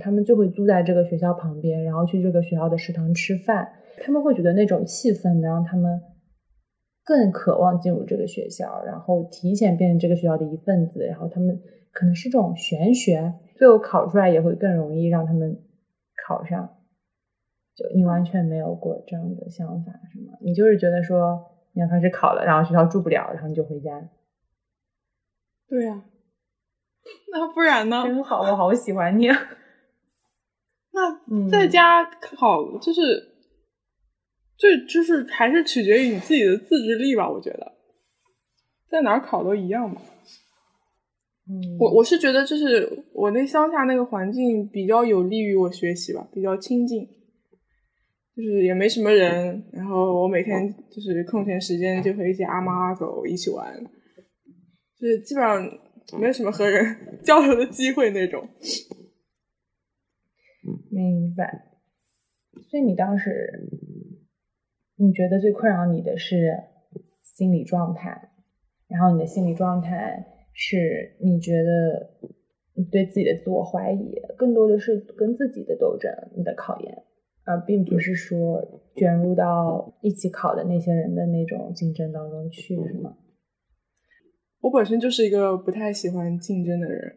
他们就会租在这个学校旁边，然后去这个学校的食堂吃饭。他们会觉得那种气氛能让他们更渴望进入这个学校，然后提前变成这个学校的一份子。然后他们可能是这种玄学，最后考出来也会更容易让他们考上。就你完全没有过这样的想法是吗？你就是觉得说你要开始考了，然后学校住不了，然后你就回家。对呀，那不然呢？真好，我好喜欢你。那在家考就是，这就是还是取决于你自己的自制力吧。我觉得，在哪儿考都一样嘛。嗯，我我是觉得，就是我那乡下那个环境比较有利于我学习吧，比较清静，就是也没什么人。然后我每天就是空闲时间就和一些阿猫阿狗一起玩，就是基本上没有什么和人 交流的机会那种。明白，所以你当时你觉得最困扰你的是心理状态，然后你的心理状态是你觉得你对自己的自我怀疑，更多的是跟自己的斗争，你的考验，而并不是说卷入到一起考的那些人的那种竞争当中去，是吗？我本身就是一个不太喜欢竞争的人。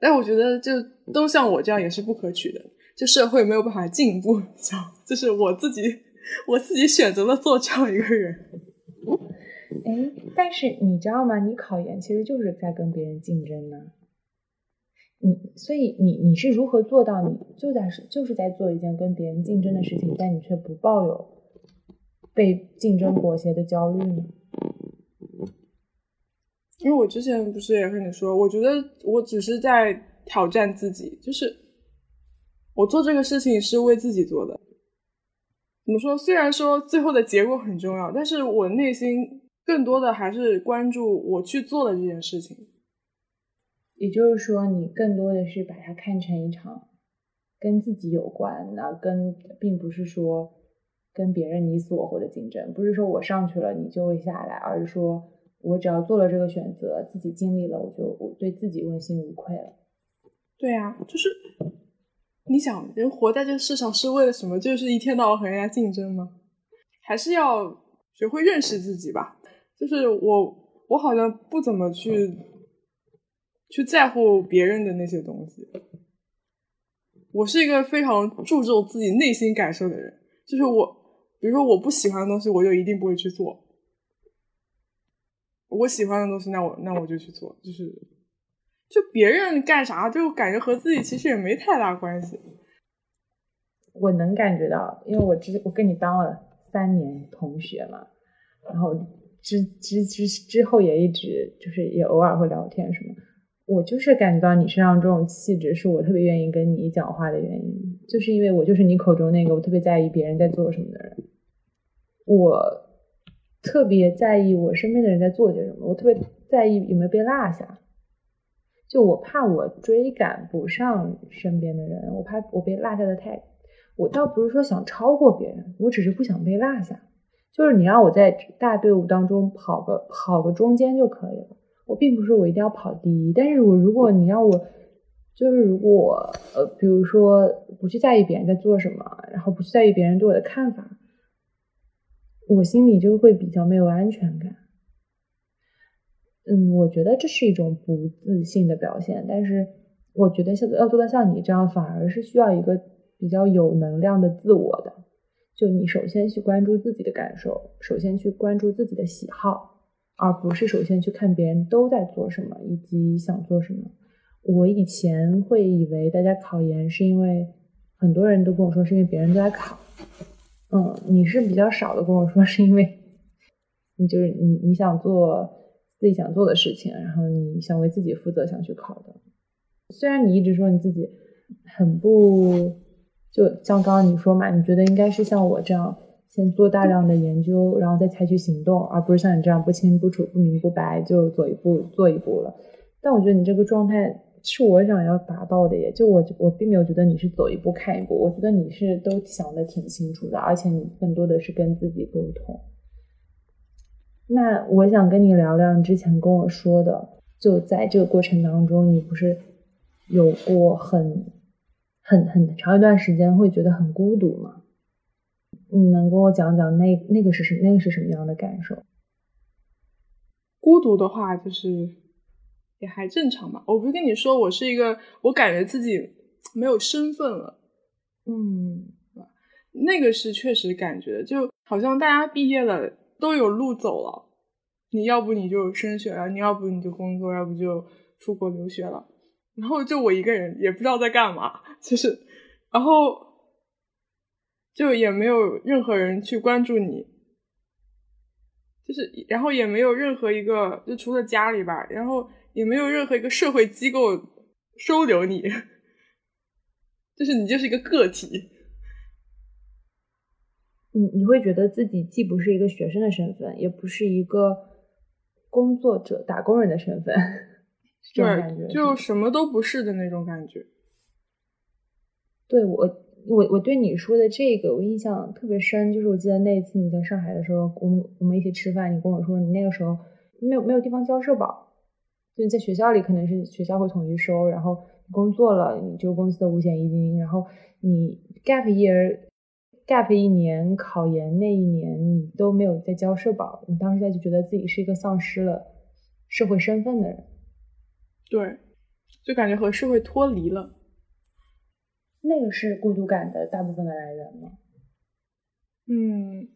但我觉得，就都像我这样也是不可取的，就社会没有办法进步，就是我自己，我自己选择了做这样一个人。哎，但是你知道吗？你考研其实就是在跟别人竞争呢。你所以你你是如何做到？你就在是就是在做一件跟别人竞争的事情，但你却不抱有被竞争裹挟的焦虑呢？因为我之前不是也和你说，我觉得我只是在挑战自己，就是我做这个事情是为自己做的。怎么说？虽然说最后的结果很重要，但是我内心更多的还是关注我去做的这件事情。也就是说，你更多的是把它看成一场跟自己有关的，跟并不是说跟别人你死我活的竞争，不是说我上去了你就会下来，而是说。我只要做了这个选择，自己经历了，我就我对自己问心无愧了。对呀，就是你想，人活在这世上是为了什么？就是一天到晚和人家竞争吗？还是要学会认识自己吧。就是我，我好像不怎么去去在乎别人的那些东西。我是一个非常注重自己内心感受的人。就是我，比如说我不喜欢的东西，我就一定不会去做。我喜欢的东西，那我那我就去做，就是就别人干啥，就感觉和自己其实也没太大关系。我能感觉到，因为我之我跟你当了三年同学嘛，然后之之之之后也一直就是也偶尔会聊天什么，我就是感觉到你身上这种气质，是我特别愿意跟你讲话的原因，就是因为我就是你口中那个我特别在意别人在做什么的人，我特别在意我身边的人在做些什么，我特别在意有没有被落下。就我怕我追赶不上身边的人，我怕我被落下的太，我倒不是说想超过别人，我只是不想被落下。就是你让我在大队伍当中跑个跑个中间就可以了，我并不是我一定要跑第一，但是我如果你让我，就是如果呃，比如说不去在意别人在做什么，然后不去在意别人对我的看法，我心里就会比较没有安全感。嗯，我觉得这是一种不自信的表现，但是我觉得像要做到像你这样，反而是需要一个比较有能量的自我的。就你首先去关注自己的感受，首先去关注自己的喜好，而不是首先去看别人都在做什么以及想做什么。我以前会以为大家考研是因为很多人都跟我说是因为别人都在考，嗯，你是比较少的跟我说是因为你就是你你想做。自己想做的事情，然后你想为自己负责，想去考的。虽然你一直说你自己很不，就像刚刚你说嘛，你觉得应该是像我这样，先做大量的研究，然后再采取行动，而不是像你这样不清不楚、不明不白就走一步做一步了。但我觉得你这个状态是我想要达到的，也就我我并没有觉得你是走一步看一步，我觉得你是都想的挺清楚的，而且你更多的是跟自己沟通。那我想跟你聊聊你之前跟我说的，就在这个过程当中，你不是有过很很很长一段时间会觉得很孤独吗？你能跟我讲讲那那个是什那个是什么样的感受？孤独的话，就是也还正常吧。我不是跟你说，我是一个，我感觉自己没有身份了。嗯，那个是确实感觉，就好像大家毕业了。都有路走了，你要不你就升学了，你要不你就工作，要不就出国留学了，然后就我一个人也不知道在干嘛，就是，然后就也没有任何人去关注你，就是，然后也没有任何一个，就除了家里吧，然后也没有任何一个社会机构收留你，就是你就是一个个体。你你会觉得自己既不是一个学生的身份，也不是一个工作者、打工人的身份，这种感觉，就什么都不是的那种感觉。对我，我我对你说的这个，我印象特别深，就是我记得那一次你在上海的时候，我们我们一起吃饭，你跟我说你那个时候没有没有地方交社保，就在学校里可能是学校会统一收，然后工作了你就公司的五险一金，然后你 gap year。gap 一年考研那一年，你都没有在交社保，你当时在就觉得自己是一个丧失了社会身份的人，对，就感觉和社会脱离了。那个是孤独感的大部分的来源吗？嗯，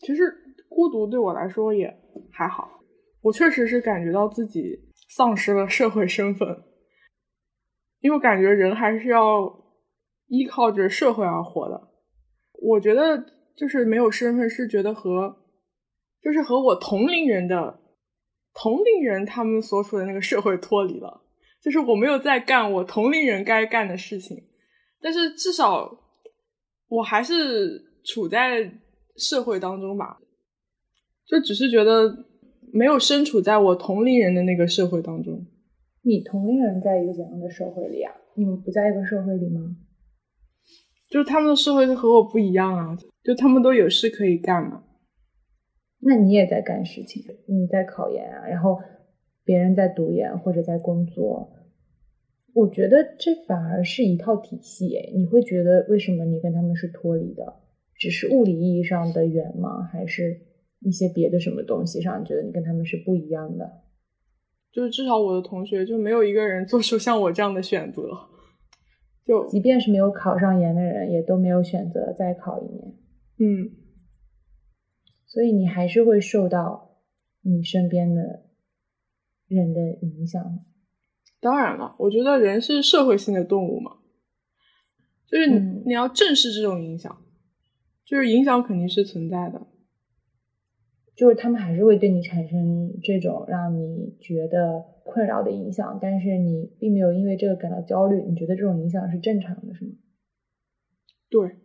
其实孤独对我来说也还好，我确实是感觉到自己丧失了社会身份，因为我感觉人还是要依靠着社会而活的。我觉得就是没有身份，是觉得和就是和我同龄人的同龄人他们所处的那个社会脱离了，就是我没有在干我同龄人该干的事情，但是至少我还是处在社会当中吧，就只是觉得没有身处在我同龄人的那个社会当中。你同龄人在一个怎样的社会里啊？你们不在一个社会里吗？就是他们的社会和我不一样啊，就他们都有事可以干嘛。那你也在干事情，你在考研啊，然后别人在读研或者在工作。我觉得这反而是一套体系诶。你会觉得为什么你跟他们是脱离的？只是物理意义上的远吗？还是一些别的什么东西上，你觉得你跟他们是不一样的？就是至少我的同学就没有一个人做出像我这样的选择。就即便是没有考上研的人，也都没有选择再考一年。嗯，所以你还是会受到你身边的人的影响。当然了，我觉得人是社会性的动物嘛。就是你你要正视这种影响，就是影响肯定是存在的。就是他们还是会对你产生这种让你觉得困扰的影响，但是你并没有因为这个感到焦虑，你觉得这种影响是正常的，是吗？对，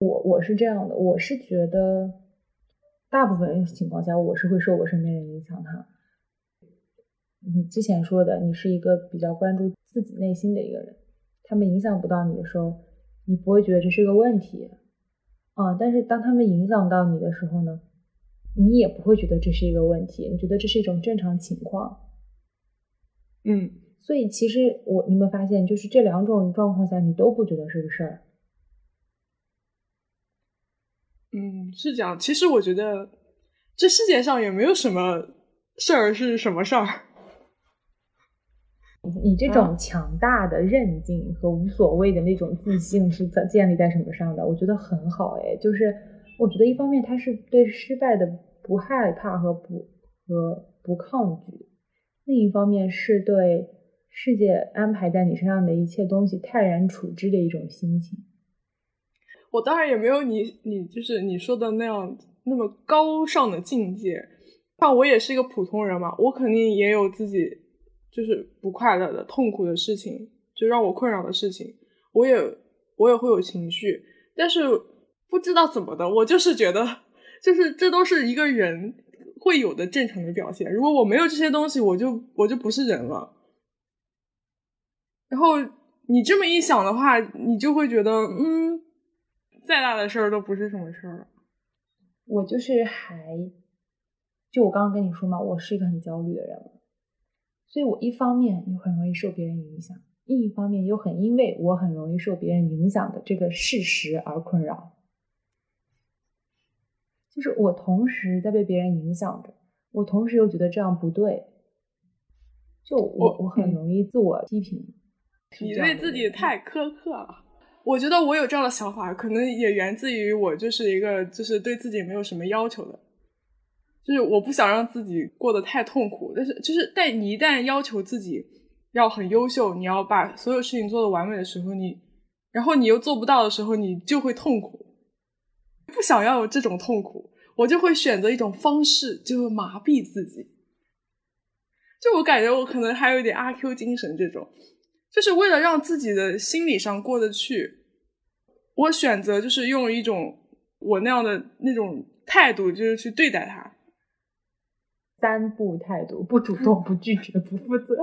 我我是这样的，我是觉得大部分情况下我是会受我身边人影响的。你之前说的，你是一个比较关注自己内心的一个人，他们影响不到你的时候，你不会觉得这是个问题，啊，但是当他们影响到你的时候呢？你也不会觉得这是一个问题，你觉得这是一种正常情况，嗯，所以其实我你有没有发现，就是这两种状况下，你都不觉得是个事儿。嗯，是这样。其实我觉得这世界上也没有什么事儿是什么事儿。你这种强大的韧劲和无所谓的那种自信是在建立在什么上的？我觉得很好，哎，就是。我觉得一方面他是对失败的不害怕和不和不抗拒，另一方面是对世界安排在你身上的一切东西泰然处之的一种心情。我当然也没有你你就是你说的那样那么高尚的境界，那我也是一个普通人嘛，我肯定也有自己就是不快乐的、痛苦的事情，就让我困扰的事情，我也我也会有情绪，但是。不知道怎么的，我就是觉得，就是这都是一个人会有的正常的表现。如果我没有这些东西，我就我就不是人了。然后你这么一想的话，你就会觉得，嗯，再大的事儿都不是什么事儿。我就是还，就我刚刚跟你说嘛，我是一个很焦虑的人，所以我一方面又很容易受别人影响，另一方面又很因为我很容易受别人影响的这个事实而困扰。就是我同时在被别人影响着，我同时又觉得这样不对，就我我很容易自我批评。你对自己太苛刻了。我觉得我有这样的想法，可能也源自于我就是一个就是对自己没有什么要求的，就是我不想让自己过得太痛苦。但是就是但你一旦要求自己要很优秀，你要把所有事情做得完美的时候，你然后你又做不到的时候，你就会痛苦。不想要有这种痛苦，我就会选择一种方式，就麻痹自己。就我感觉，我可能还有一点阿 Q 精神，这种就是为了让自己的心理上过得去，我选择就是用一种我那样的那种态度，就是去对待他。三不态度：不主动、不拒绝、不负责。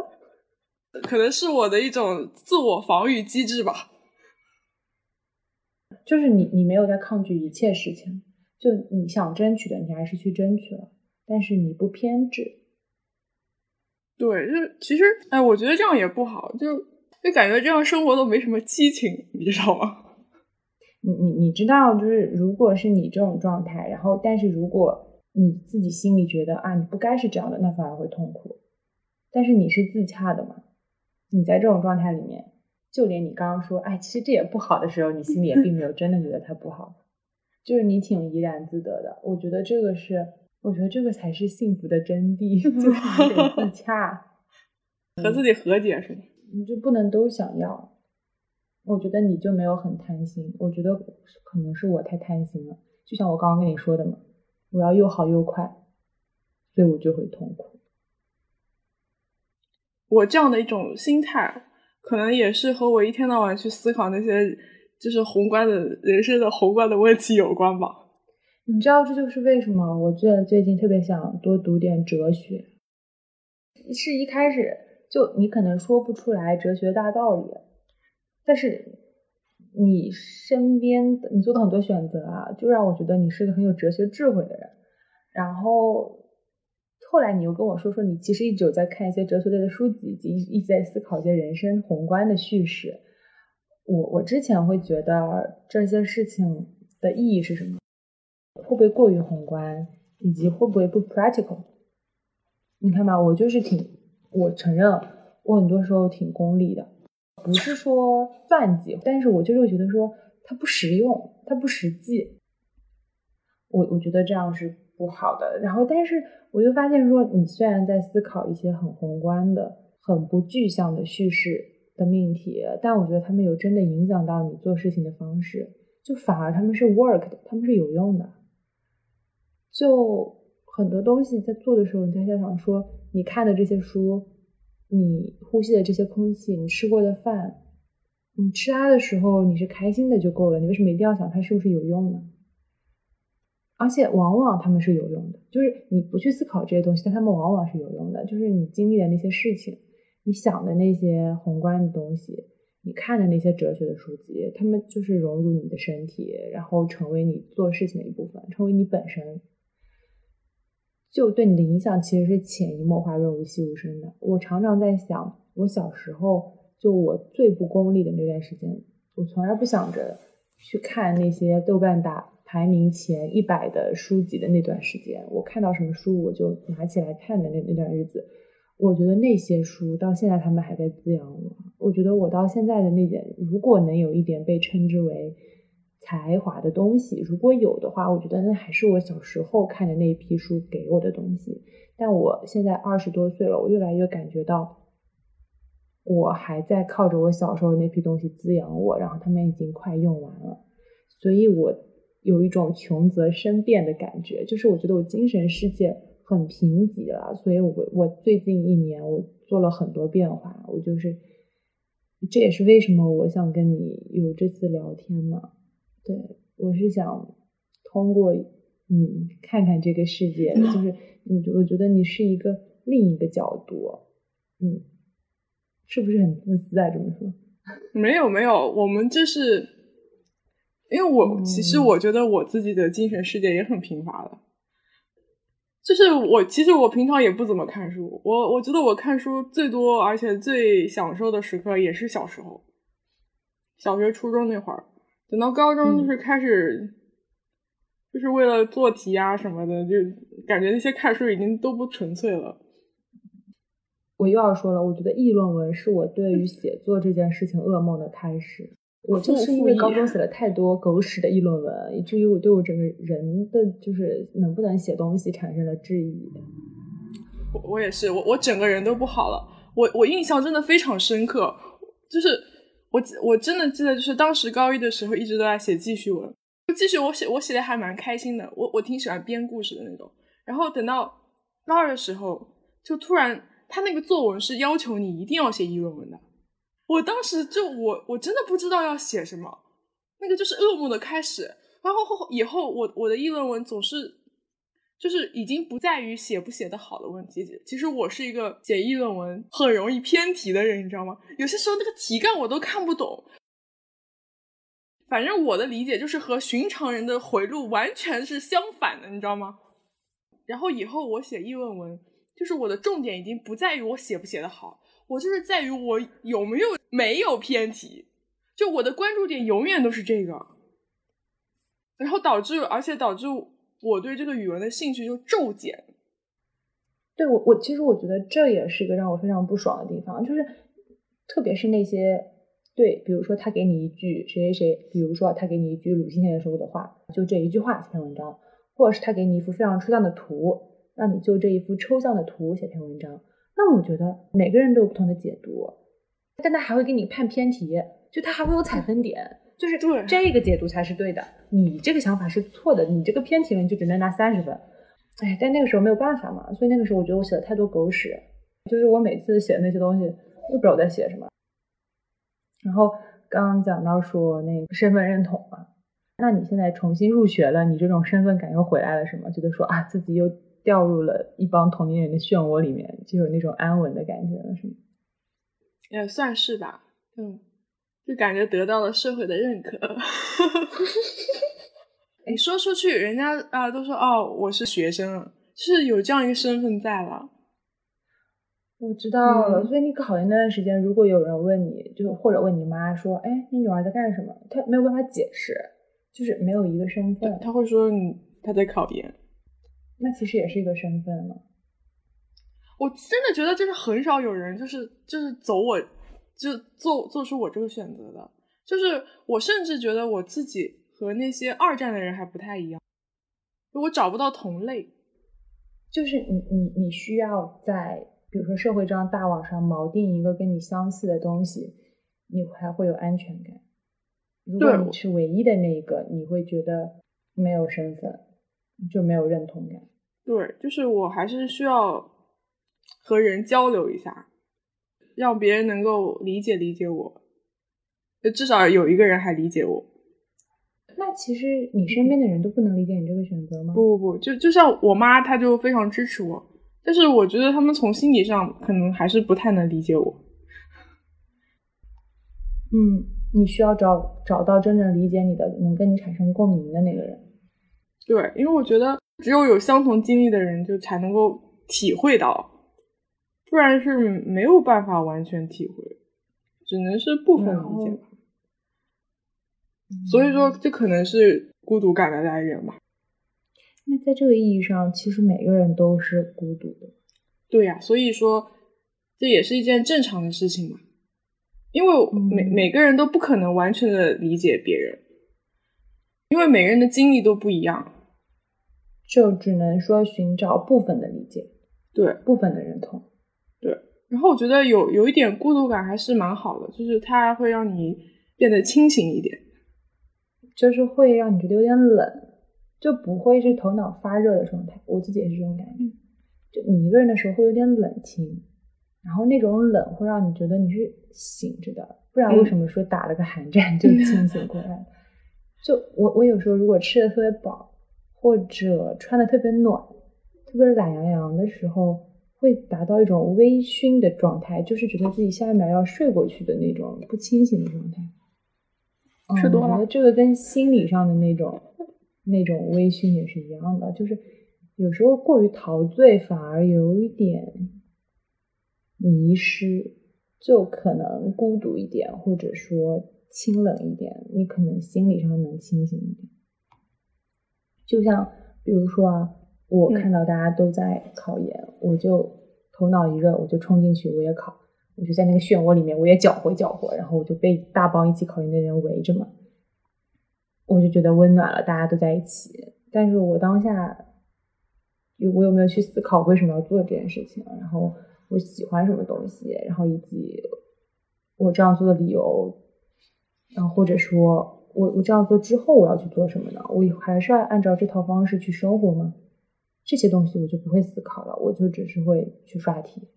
可能是我的一种自我防御机制吧。就是你，你没有在抗拒一切事情，就你想争取的，你还是去争取了，但是你不偏执。对，就其实，哎，我觉得这样也不好，就就感觉这样生活都没什么激情，你知道吗？你你你知道，就是如果是你这种状态，然后但是如果你自己心里觉得啊，你不该是这样的，那反而会痛苦。但是你是自洽的嘛？你在这种状态里面。就连你刚刚说，哎，其实这也不好的时候，你心里也并没有真的觉得它不好，就是你挺怡然自得的。我觉得这个是，我觉得这个才是幸福的真谛，就是你得自洽，和自己和解是吗？你就不能都想要。我觉得你就没有很贪心，我觉得可能是我太贪心了。就像我刚刚跟你说的嘛，我要又好又快，所以我就会痛苦。我这样的一种心态。可能也是和我一天到晚去思考那些就是宏观的人生的宏观的问题有关吧。你知道这就是为什么我最最近特别想多读点哲学。是一开始就你可能说不出来哲学大道理，但是你身边你做的很多选择啊，就让我觉得你是个很有哲学智慧的人。然后。后来你又跟我说说，你其实一直有在看一些哲学类的书籍，以及一直在思考一些人生宏观的叙事。我我之前会觉得这些事情的意义是什么？会不会过于宏观？以及会不会不 practical？你看吧，我就是挺，我承认我很多时候挺功利的，不是说算计，但是我就是觉得说它不实用，它不实际。我我觉得这样是不好的。然后，但是。我就发现说，你虽然在思考一些很宏观的、很不具象的叙事，的命题，但我觉得他们有真的影响到你做事情的方式，就反而他们是 work 的，他们是有用的。就很多东西在做的时候，你在想说，你看的这些书，你呼吸的这些空气，你吃过的饭，你吃它的时候你是开心的就够了，你为什么一定要想它是不是有用呢？而且往往他们是有用的，就是你不去思考这些东西，但他们往往是有用的。就是你经历的那些事情，你想的那些宏观的东西，你看的那些哲学的书籍，他们就是融入你的身体，然后成为你做事情的一部分，成为你本身，就对你的影响其实是潜移默化、润物细无声的。我常常在想，我小时候就我最不功利的那段时间，我从来不想着去看那些豆瓣打。排名前一百的书籍的那段时间，我看到什么书我就拿起来看的那那段日子，我觉得那些书到现在他们还在滋养我。我觉得我到现在的那点，如果能有一点被称之为才华的东西，如果有的话，我觉得那还是我小时候看的那一批书给我的东西。但我现在二十多岁了，我越来越感觉到，我还在靠着我小时候那批东西滋养我，然后他们已经快用完了，所以我。有一种穷则生变的感觉，就是我觉得我精神世界很贫瘠了，所以我我最近一年我做了很多变化，我就是这也是为什么我想跟你有这次聊天嘛，对我是想通过你看看这个世界，就是你我觉得你是一个另一个角度，嗯，是不是很自私啊？这么说？没有没有，我们这是。因为我其实我觉得我自己的精神世界也很贫乏的，就是我其实我平常也不怎么看书，我我觉得我看书最多而且最享受的时刻也是小时候，小学初中那会儿，等到高中就是开始，就是为了做题啊什么的，就感觉那些看书已经都不纯粹了。我又要说了，我觉得议论文是我对于写作这件事情噩梦的开始。我就是因为高中写了太多狗屎的议论文，以至于我对我整个人的就是能不能写东西产生了质疑。我我也是，我我整个人都不好了。我我印象真的非常深刻，就是我我真的记得，就是当时高一的时候一直都在写记叙文，记叙我写我写的还蛮开心的，我我挺喜欢编故事的那种。然后等到高二的时候，就突然他那个作文是要求你一定要写议论文的。我当时就我我真的不知道要写什么，那个就是噩梦的开始。然后后以后我我的议论文总是，就是已经不在于写不写得好的问题。其实我是一个写议论文很容易偏题的人，你知道吗？有些时候那个题干我都看不懂。反正我的理解就是和寻常人的回路完全是相反的，你知道吗？然后以后我写议论文，就是我的重点已经不在于我写不写得好。我就是在于我有没有没有偏题，就我的关注点永远都是这个，然后导致而且导致我对这个语文的兴趣就骤减。对我我其实我觉得这也是一个让我非常不爽的地方，就是特别是那些对，比如说他给你一句谁谁谁，比如说他给你一句鲁迅先生说过的话，就这一句话写篇文章，或者是他给你一幅非常抽象的图，让你就这一幅抽象的图写篇文章。那我觉得每个人都有不同的解读，但他还会给你判偏题，就他还会有采分点，就是对这个解读才是对的，你这个想法是错的，你这个偏题了你就只能拿三十分。哎，但那个时候没有办法嘛，所以那个时候我觉得我写了太多狗屎，就是我每次写的那些东西都不知道我在写什么。然后刚刚讲到说那个身份认同嘛，那你现在重新入学了，你这种身份感又回来了，是吗？觉得说啊自己又。掉入了一帮同龄人的漩涡里面，就有那种安稳的感觉了，是吗？也算是吧，嗯，就感觉得到了社会的认可。你，说出去，人家啊都说哦，我是学生，是有这样一个身份在了。我知道了，所以你考研那段时间，如果有人问你，就或者问你妈说，哎，你女儿在干什么？她没有办法解释，就是没有一个身份，她会说你她在考研。那其实也是一个身份了。我真的觉得，就是很少有人，就是就是走我，就做做出我这个选择的。就是我甚至觉得我自己和那些二战的人还不太一样，我找不到同类。就是你你你需要在比如说社会这样大网上锚定一个跟你相似的东西，你还会有安全感。如果你是唯一的那一个，你会觉得没有身份，就没有认同感。对，就是我还是需要和人交流一下，让别人能够理解理解我，至少有一个人还理解我。那其实你身边的人都不能理解你这个选择吗？不不不，就就像我妈，她就非常支持我，但是我觉得他们从心理上可能还是不太能理解我。嗯，你需要找找到真正理解你的、能跟你产生共鸣的那个人。对，因为我觉得只有有相同经历的人，就才能够体会到，不然是没有办法完全体会，只能是部分理解吧。所以说，这可能是孤独感的来源吧。那在这个意义上，其实每个人都是孤独的。对呀，所以说这也是一件正常的事情嘛。因为每每个人都不可能完全的理解别人，因为每个人的经历都不一样，就只能说寻找部分的理解，对部分的认同，对。然后我觉得有有一点孤独感还是蛮好的，就是它会让你变得清醒一点。就是会让你觉得有点冷，就不会是头脑发热的状态。我自己也是这种感觉，就你一个人的时候会有点冷清，然后那种冷会让你觉得你是醒着的，不然为什么说打了个寒战就清醒过来？就我我有时候如果吃的特别饱，或者穿的特别暖，特别懒洋洋的时候，会达到一种微醺的状态，就是觉得自己下一秒要睡过去的那种不清醒的状态。吃多了，我觉得这个跟心理上的那种那种微醺也是一样的，就是有时候过于陶醉，反而有一点迷失，就可能孤独一点，或者说清冷一点，你可能心理上能清醒一点。就像比如说啊，我看到大家都在考研，我就头脑一热，我就冲进去，我也考。我就在那个漩涡里面，我也搅和搅和，然后我就被大帮一起考研的人围着嘛，我就觉得温暖了，大家都在一起。但是我当下，我有没有去思考为什么要做这件事情？然后我喜欢什么东西？然后以及我这样做的理由？然后或者说我我这样做之后我要去做什么呢？我还是要按照这套方式去生活吗？这些东西我就不会思考了，我就只是会去刷题。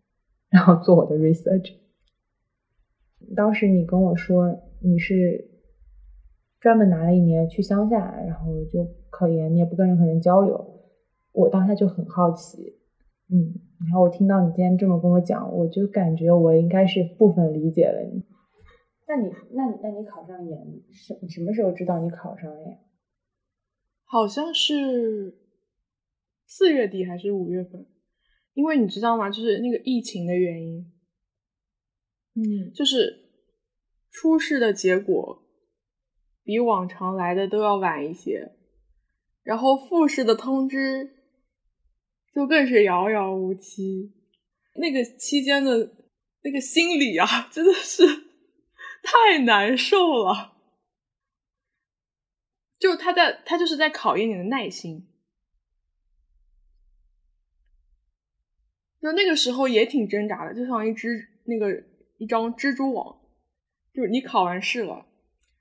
然后做我的 research。当时你跟我说你是专门拿了一年去乡下，然后就考研，你也不跟任何人交流。我当下就很好奇，嗯，然后我听到你今天这么跟我讲，我就感觉我应该是部分理解了你。那你，那你，那你考上研什什么时候知道你考上了呀？好像是四月底还是五月份。因为你知道吗？就是那个疫情的原因，嗯，就是初试的结果比往常来的都要晚一些，然后复试的通知就更是遥遥无期。那个期间的那个心理啊，真的是太难受了。就他在，他就是在考验你的耐心。就那个时候也挺挣扎的，就像一只那个一张蜘蛛网，就是你考完试了，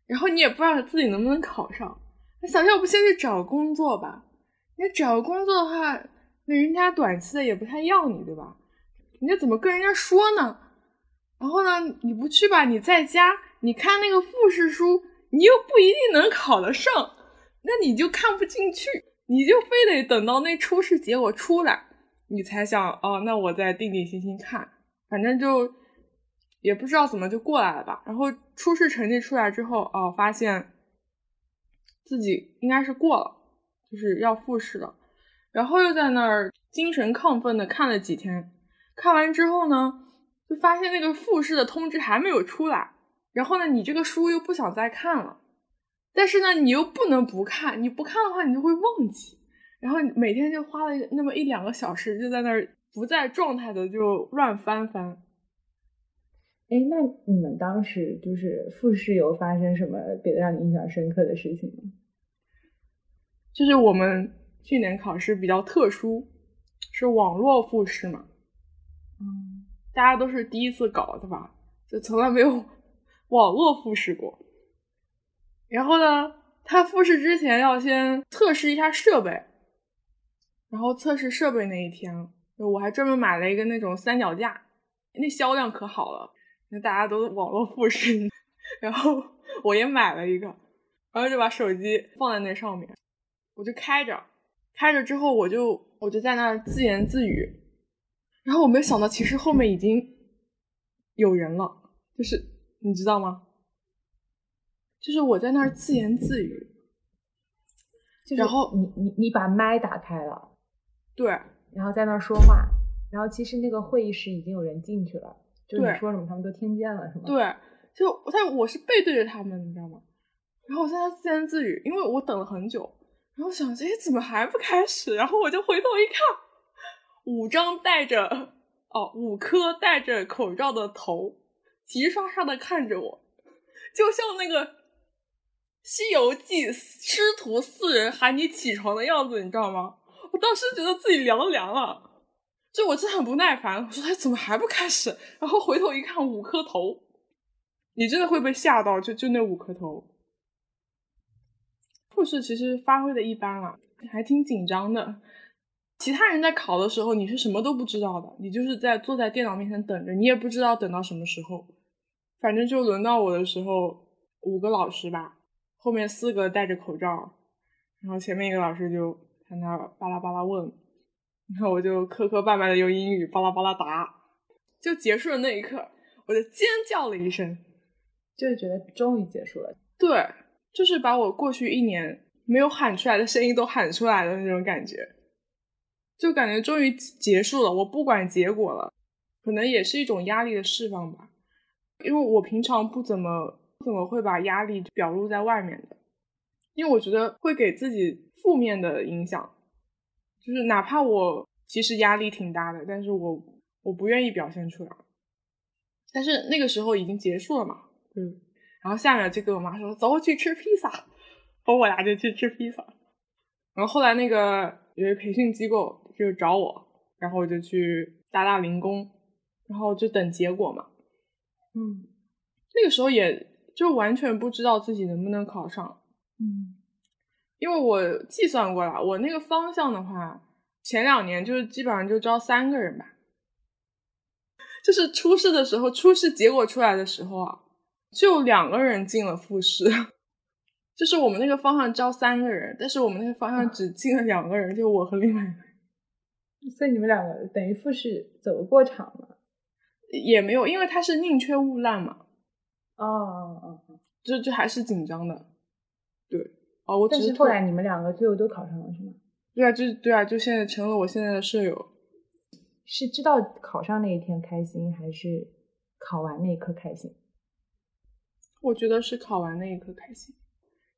然后你也不知道自己能不能考上。那想要不先去找工作吧？你找工作的话，那人家短期的也不太要你，对吧？你这怎么跟人家说呢？然后呢，你不去吧，你在家你看那个复试书，你又不一定能考得上，那你就看不进去，你就非得等到那初试结果出来。你才想哦，那我再定定心心看，反正就也不知道怎么就过来了吧。然后初试成绩出来之后，哦，发现自己应该是过了，就是要复试了。然后又在那儿精神亢奋的看了几天，看完之后呢，就发现那个复试的通知还没有出来。然后呢，你这个书又不想再看了，但是呢，你又不能不看，你不看的话，你就会忘记。然后每天就花了那么一两个小时，就在那儿不在状态的就乱翻翻。哎，那你们当时就是复试有发生什么别的让你印象深刻的事情吗？就是我们去年考试比较特殊，是网络复试嘛。嗯，大家都是第一次搞，对吧？就从来没有 网络复试过。然后呢，他复试之前要先测试一下设备，然后测试设备那一天，我还专门买了一个那种三脚架，那销量可好了，那大家都网络复试，然后 我也买了一个，然后就把手机放在那上面，我就开着，开着之后我就我就在那儿自言自语，然后我没想到其实后面已经有人了，就是你知道吗？就是我在那儿自言自语，然后你你你把麦打开了，对，然后在那儿说话，然后其实那个会议室已经有人进去了，就你说什么他们都听见了，是吗？对，就但我是背对着他们，你知道吗？然后我在那自言自语，因为我等了很久，然后想着，哎，怎么还不开始？然后我就回头一看，五张戴着哦，五颗戴着口罩的头，齐刷刷的看着我，就像那个。《西游记》师徒四人喊你起床的样子，你知道吗？我当时觉得自己凉凉了，就我真的很不耐烦。我说：“哎，怎么还不开始？” 然后回头一看，五颗头，你真的会被吓到。就就那五颗头，复试其实发挥的一般了，还挺紧张的。其他人在考的时候，你是什么都不知道的，你就是在坐在电脑面前等着，你也不知道等到什么时候。反正就轮到我的时候，五个老师吧。后面四个戴着口罩，然后前面一个老师就在那儿巴拉巴拉问，然后我就磕磕绊绊的用英语巴拉巴拉答，就结束的那一刻，我就尖叫了一声，就是觉得终于结束了。对，就是把我过去一年没有喊出来的声音都喊出来的那种感觉，就感觉终于结束了。我不管结果了，可能也是一种压力的释放吧，因为我平常不怎么。怎么会把压力表露在外面的？因为我觉得会给自己负面的影响，就是哪怕我其实压力挺大的，但是我我不愿意表现出来。但是那个时候已经结束了嘛，嗯。然后下面就跟我妈说：“走，去吃披萨。”然后我俩就去吃披萨。然后后来那个有一培训机构就找我，然后我就去打打零工，然后就等结果嘛。嗯，那个时候也。就完全不知道自己能不能考上，嗯，因为我计算过了，我那个方向的话，前两年就是基本上就招三个人吧，就是初试的时候，初试结果出来的时候啊，就两个人进了复试，就是我们那个方向招三个人，但是我们那个方向只进了两个人，就我和另外一个，所以你们两个等于复试走过场了，也没有，因为他是宁缺毋滥嘛。哦哦哦，就就还是紧张的，对，哦，我但是后来你们两个最后都考上了是吗？对啊，就对啊，就现在成了我现在的舍友。是知道考上那一天开心，还是考完那一刻开心？我觉得是考完那一刻开心。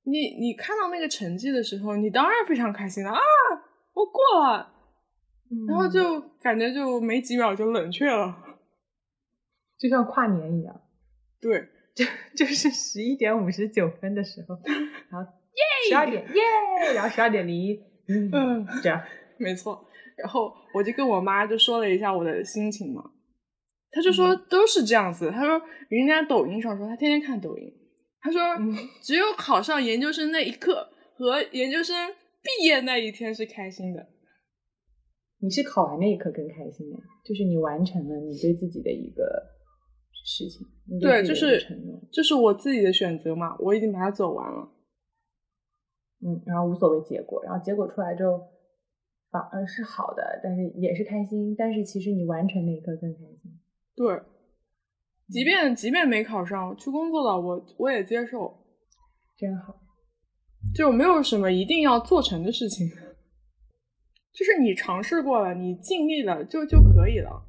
你你看到那个成绩的时候，你当然非常开心了啊！我过了，然后就感觉就没几秒就冷却了，就像跨年一样。对。就就是十一点五十九分的时候，然后耶，十二点耶，然后十二点零一，嗯，这样 没错。然后我就跟我妈就说了一下我的心情嘛，她就说都是这样子。她说人家抖音上说她天天看抖音，她说只有考上研究生那一刻和研究生毕业那一天是开心的。你是考完那一刻更开心的，就是你完成了你对自己的一个。事情对，就是就是我自己的选择嘛，我已经把它走完了，嗯，然后无所谓结果，然后结果出来之后反而是好的，但是也是开心，但是其实你完成那一刻更开心。对，即便即便没考上，去工作了，我我也接受，真好，就没有什么一定要做成的事情，就是你尝试过了，你尽力了，就就可以了。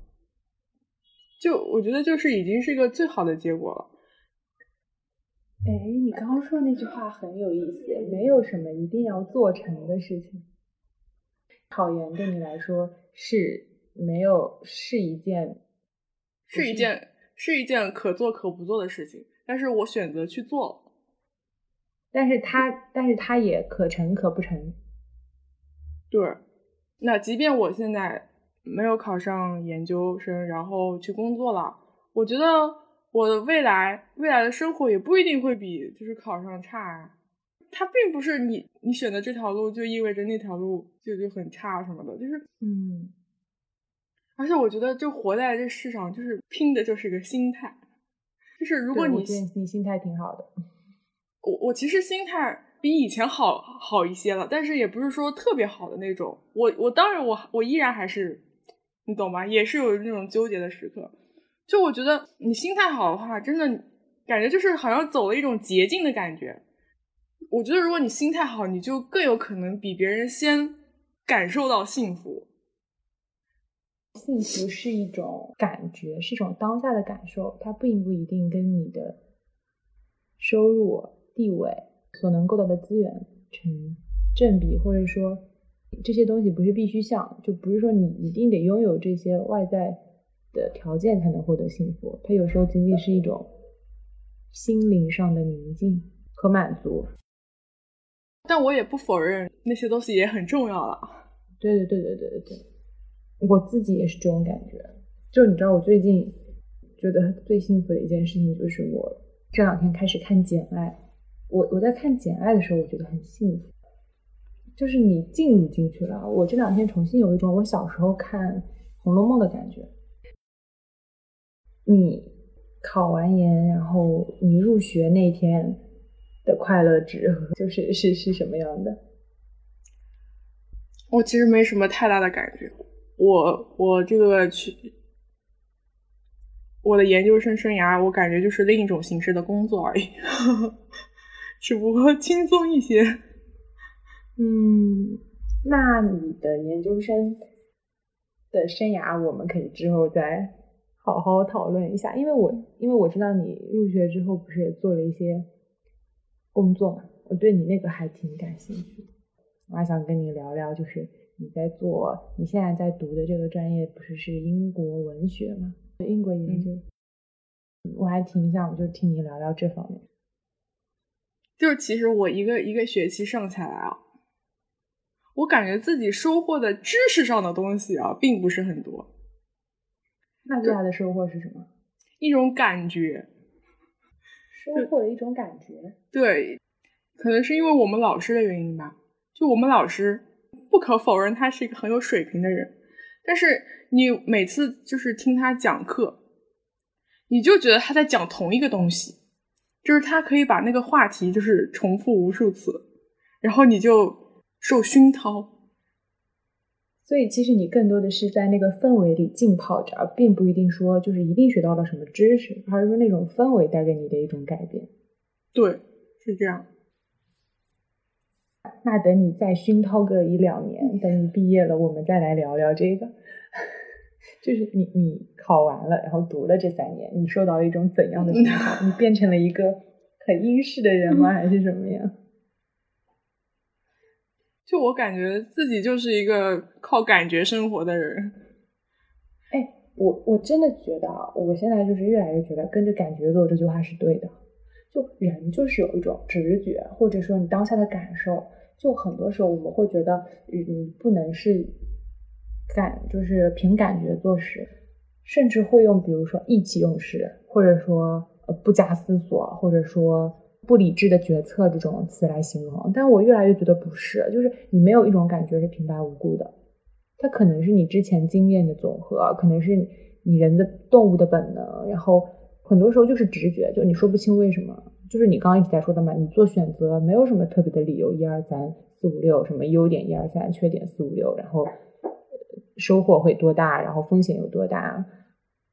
就我觉得就是已经是一个最好的结果了。哎，你刚刚说那句话很有意思，没有什么一定要做成的事情。考研对你来说是没有是一件是一件是一件可做可不做的事情，但是我选择去做了。但是它但是它也可成可不成。对，那即便我现在。没有考上研究生，然后去工作了。我觉得我的未来未来的生活也不一定会比就是考上差啊。它并不是你你选的这条路就意味着那条路就就很差什么的，就是嗯。而且我觉得，就活在这世上，就是拼的就是个心态。就是如果你你心态挺好的，我我其实心态比以前好好一些了，但是也不是说特别好的那种。我我当然我我依然还是，你懂吗？也是有那种纠结的时刻。就我觉得你心态好的话，真的感觉就是好像走了一种捷径的感觉。我觉得如果你心态好，你就更有可能比别人先感受到幸福。幸福是一种感觉，是一种当下的感受，它并不一定跟你的收入、地位、所能够到的资源成正比，或者说这些东西不是必须项，就不是说你一定得拥有这些外在的条件才能获得幸福。它有时候仅仅是一种心灵上的宁静和满足。但我也不否认那些东西也很重要了。对对对对对对对。我自己也是这种感觉，就你知道，我最近觉得最幸福的一件事情就是我这两天开始看《简爱》。我我在看《简爱》的时候，我觉得很幸福，就是你进入进去了。我这两天重新有一种我小时候看《红楼梦》的感觉。你考完研，然后你入学那天的快乐值，就是是是什么样的？我其实没什么太大的感觉。我我这个去我的研究生生涯，我感觉就是另一种形式的工作而已，只不过轻松一些。嗯，那你的研究生的生涯，我们可以之后再好好讨论一下，因为我因为我知道你入学之后不是也做了一些工作嘛，我对你那个还挺感兴趣的，我还想跟你聊聊，就是。你在做，你现在在读的这个专业不是是英国文学吗？英国研究，我还挺想就听你聊聊这方面。就是其实我一个一个学期上下来啊，我感觉自己收获的知识上的东西啊，并不是很多。那最大的收获是什么？一种感觉。收获了一种感觉。对，可能是因为我们老师的原因吧。就我们老师。不可否认，他是一个很有水平的人，但是你每次就是听他讲课，你就觉得他在讲同一个东西，就是他可以把那个话题就是重复无数次，然后你就受熏陶。所以其实你更多的是在那个氛围里浸泡着，而并不一定说就是一定学到了什么知识，而是说那种氛围带给你的一种改变。对，是这样。那等你再熏陶个一两年，等你毕业了，我们再来聊聊这个。就是你你考完了，然后读了这三年，你受到了一种怎样的熏陶？你变成了一个很英式的人吗？还是什么呀？就我感觉自己就是一个靠感觉生活的人。哎，我我真的觉得啊，我现在就是越来越觉得跟着感觉走这句话是对的。就人就是有一种直觉，或者说你当下的感受，就很多时候我们会觉得，嗯，不能是感，就是凭感觉做事，甚至会用比如说意气用事，或者说呃不加思索，或者说不理智的决策这种词来形容。但我越来越觉得不是，就是你没有一种感觉是平白无故的，它可能是你之前经验的总和，可能是你人的动物的本能，然后。很多时候就是直觉，就你说不清为什么，就是你刚刚一直在说的嘛，你做选择没有什么特别的理由，一二三四五六，什么优点一二三，缺点四五六，然后收获会多大，然后风险有多大，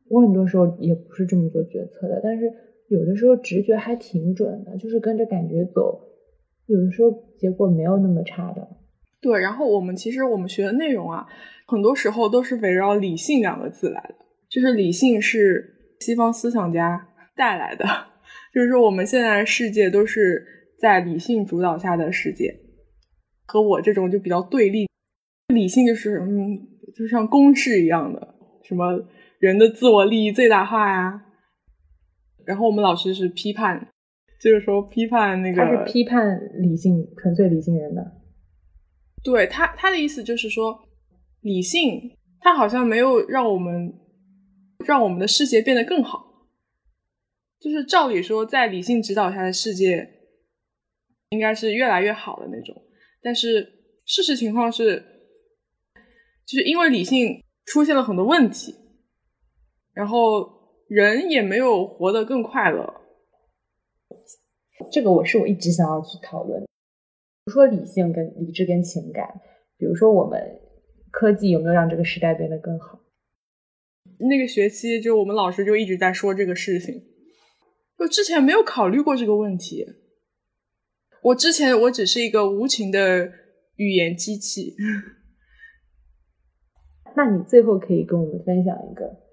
我很多时候也不是这么做决策的，但是有的时候直觉还挺准的，就是跟着感觉走，有的时候结果没有那么差的。对，然后我们其实我们学的内容啊，很多时候都是围绕理性两个字来的，就是理性是。西方思想家带来的，就是说我们现在世界都是在理性主导下的世界，和我这种就比较对立。理性就是嗯，就像公式一样的，什么人的自我利益最大化呀。然后我们老师是批判，就是说批判那个，他是批判理性纯粹理性人的。对他，他的意思就是说，理性他好像没有让我们。让我们的世界变得更好，就是照理说，在理性指导下的世界应该是越来越好的那种。但是事实情况是，就是因为理性出现了很多问题，然后人也没有活得更快乐。这个我是我一直想要去讨论，比如说理性跟理智跟情感，比如说我们科技有没有让这个时代变得更好？那个学期就我们老师就一直在说这个事情，就之前没有考虑过这个问题。我之前我只是一个无情的语言机器。那你最后可以跟我们分享一个，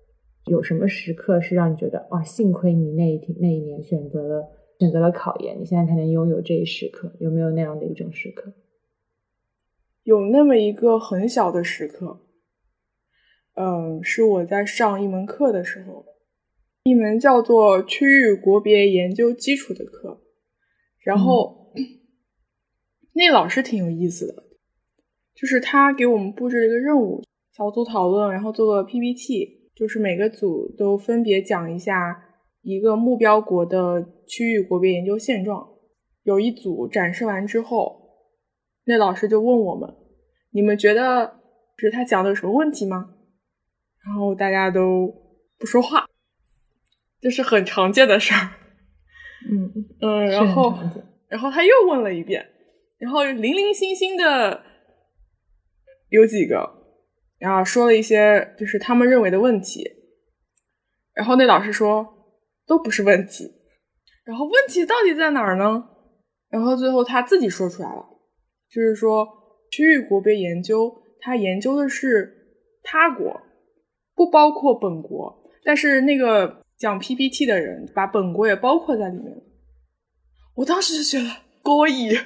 有什么时刻是让你觉得哇，幸亏你那一天那一年选择了选择了考研，你现在才能拥有这一时刻？有没有那样的一种时刻？有那么一个很小的时刻。嗯，是我在上一门课的时候，一门叫做区域国别研究基础的课，然后 那老师挺有意思的，就是他给我们布置了一个任务，小组讨论，然后做个 PPT，就是每个组都分别讲一下一个目标国的区域国别研究现状。有一组展示完之后，那老师就问我们：“你们觉得是他讲的有什么问题吗？”然后大家都不说话，这是很常见的事儿。嗯嗯，然后然后他又问了一遍，然后零零星星的有几个，然后说了一些就是他们认为的问题，然后那老师说都不是问题，然后问题到底在哪儿呢？然后最后他自己说出来了，就是说区域国别研究，他研究的是他国。不包括本国，但是那个讲 PPT 的人把本国也包括在里面了。我当时就觉得高一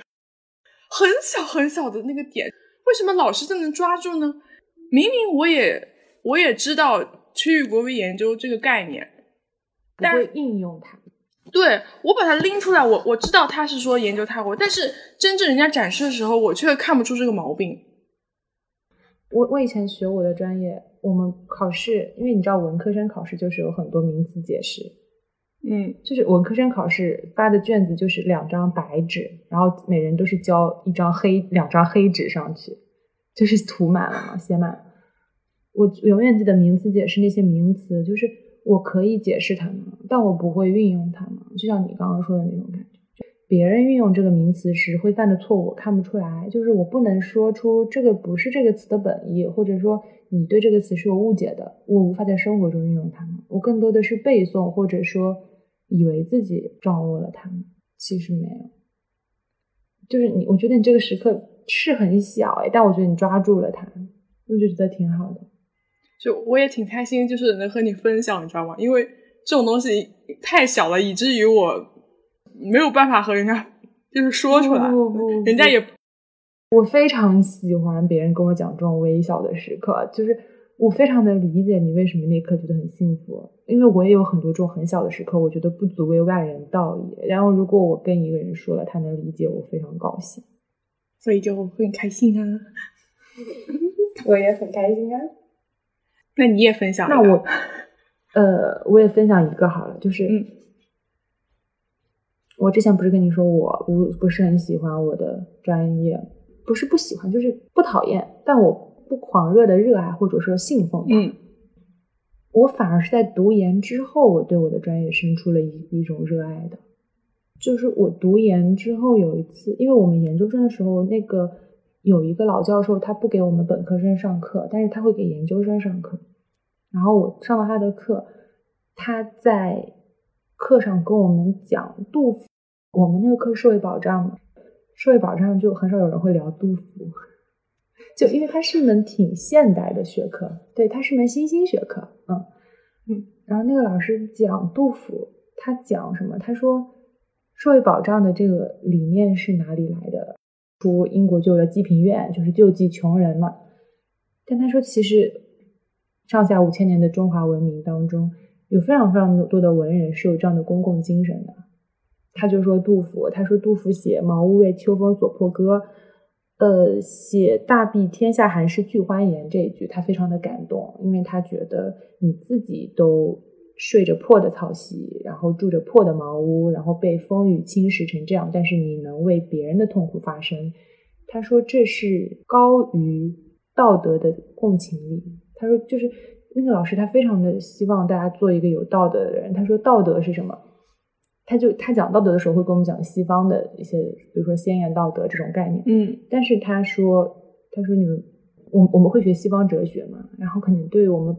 很小很小的那个点，为什么老师就能抓住呢？明明我也我也知道区域国民研究这个概念，但会应用它。对我把它拎出来，我我知道他是说研究泰国，但是真正人家展示的时候，我却看不出这个毛病。我我以前学我的专业。我们考试，因为你知道文科生考试就是有很多名词解释，嗯，就是文科生考试发的卷子就是两张白纸，然后每人都是交一张黑两张黑纸上去，就是涂满了嘛，写满。我永远记得名词解释那些名词，就是我可以解释它们，但我不会运用它们，就像你刚刚说的那种感觉。别人运用这个名词时会犯的错误，我看不出来。就是我不能说出这个不是这个词的本意，或者说你对这个词是有误解的，我无法在生活中运用它们。我更多的是背诵，或者说以为自己掌握了它们，其实没有。就是你，我觉得你这个时刻是很小哎，但我觉得你抓住了它，我就觉得挺好的。就我也挺开心，就是能和你分享，你知道吗？因为这种东西太小了，以至于我。没有办法和人家就是说出来，人家也。我非常喜欢别人跟我讲这种微小的时刻，就是我非常的理解你为什么那刻觉得很幸福，因为我也有很多这种很小的时刻，我觉得不足为外人道也。然后如果我跟一个人说了，他能理解我，非常高兴，所以就会很开心啊。我也很开心啊。那你也分享？那我，呃，我也分享一个好了，就是嗯。我之前不是跟你说我不不是很喜欢我的专业，不是不喜欢，就是不讨厌，但我不狂热的热爱或者说信奉它。嗯，我反而是在读研之后，我对我的专业生出了一一种热爱的。就是我读研之后有一次，因为我们研究生的时候，那个有一个老教授，他不给我们本科生上课，但是他会给研究生上课。然后我上了他的课，他在课上跟我们讲杜甫。我们那个课社会保障嘛，社会保障就很少有人会聊杜甫，就因为它是一门挺现代的学科，对，它是门新兴学科，嗯嗯。然后那个老师讲杜甫，他讲什么？他说社会保障的这个理念是哪里来的？说英国就有了济贫院，就是救济穷人嘛。但他说，其实上下五千年的中华文明当中，有非常非常多的文人是有这样的公共精神的。他就说杜甫，他说杜甫写“茅屋为秋风所破歌”，呃，写“大庇天下寒士俱欢颜”这一句，他非常的感动，因为他觉得你自己都睡着破的草席，然后住着破的茅屋，然后被风雨侵蚀成这样，但是你能为别人的痛苦发声。他说这是高于道德的共情力。他说就是那个老师，他非常的希望大家做一个有道德的人。他说道德是什么？他就他讲道德的时候会跟我们讲西方的一些，比如说先验道德这种概念。嗯，但是他说他说你们我我们会学西方哲学嘛？然后可能对于我们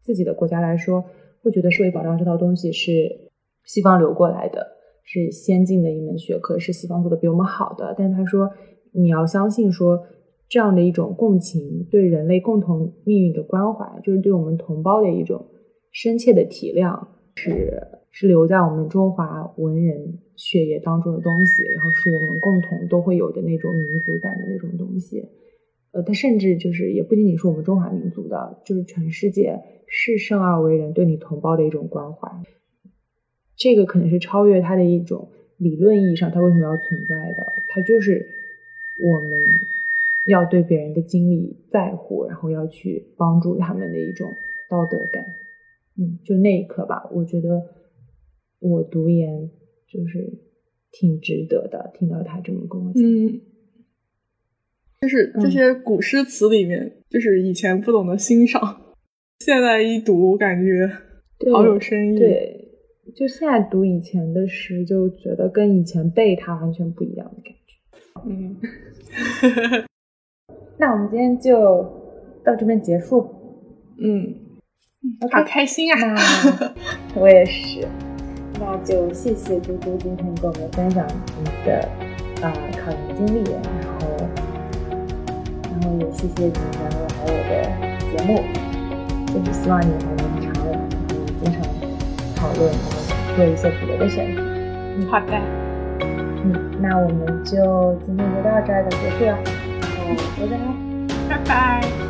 自己的国家来说。会觉得社会保障这套东西是西方流过来的，是先进的一门学科，是西方做的比我们好的。但他说，你要相信说这样的一种共情，对人类共同命运的关怀，就是对我们同胞的一种深切的体谅，是是留在我们中华文人血液当中的东西，然后是我们共同都会有的那种民族感的那种东西。呃，他甚至就是也不仅仅是我们中华民族的，就是全世界。是生而为人对你同胞的一种关怀，这个可能是超越他的一种理论意义上他为什么要存在的，他就是我们要对别人的经历在乎，然后要去帮助他们的一种道德感。嗯，就那一刻吧，我觉得我读研就是挺值得的，听到他这么跟我讲。就是这些古诗词里面，就是以前不懂得欣赏。现在一读，感觉好有深意。对，就现在读以前的诗，就觉得跟以前背它完全不一样的感觉。嗯，那我们今天就到这边结束。嗯，好开心啊！我也是。那就谢谢嘟嘟今天跟我们分享你的啊考研经历，然后，也谢谢你来我的节目。就是希望你还能常来，经常讨论，然后做一些别的选题。嗯，好的。嗯，那我们就今天就到这儿，就结束了。好，拜拜。拜拜。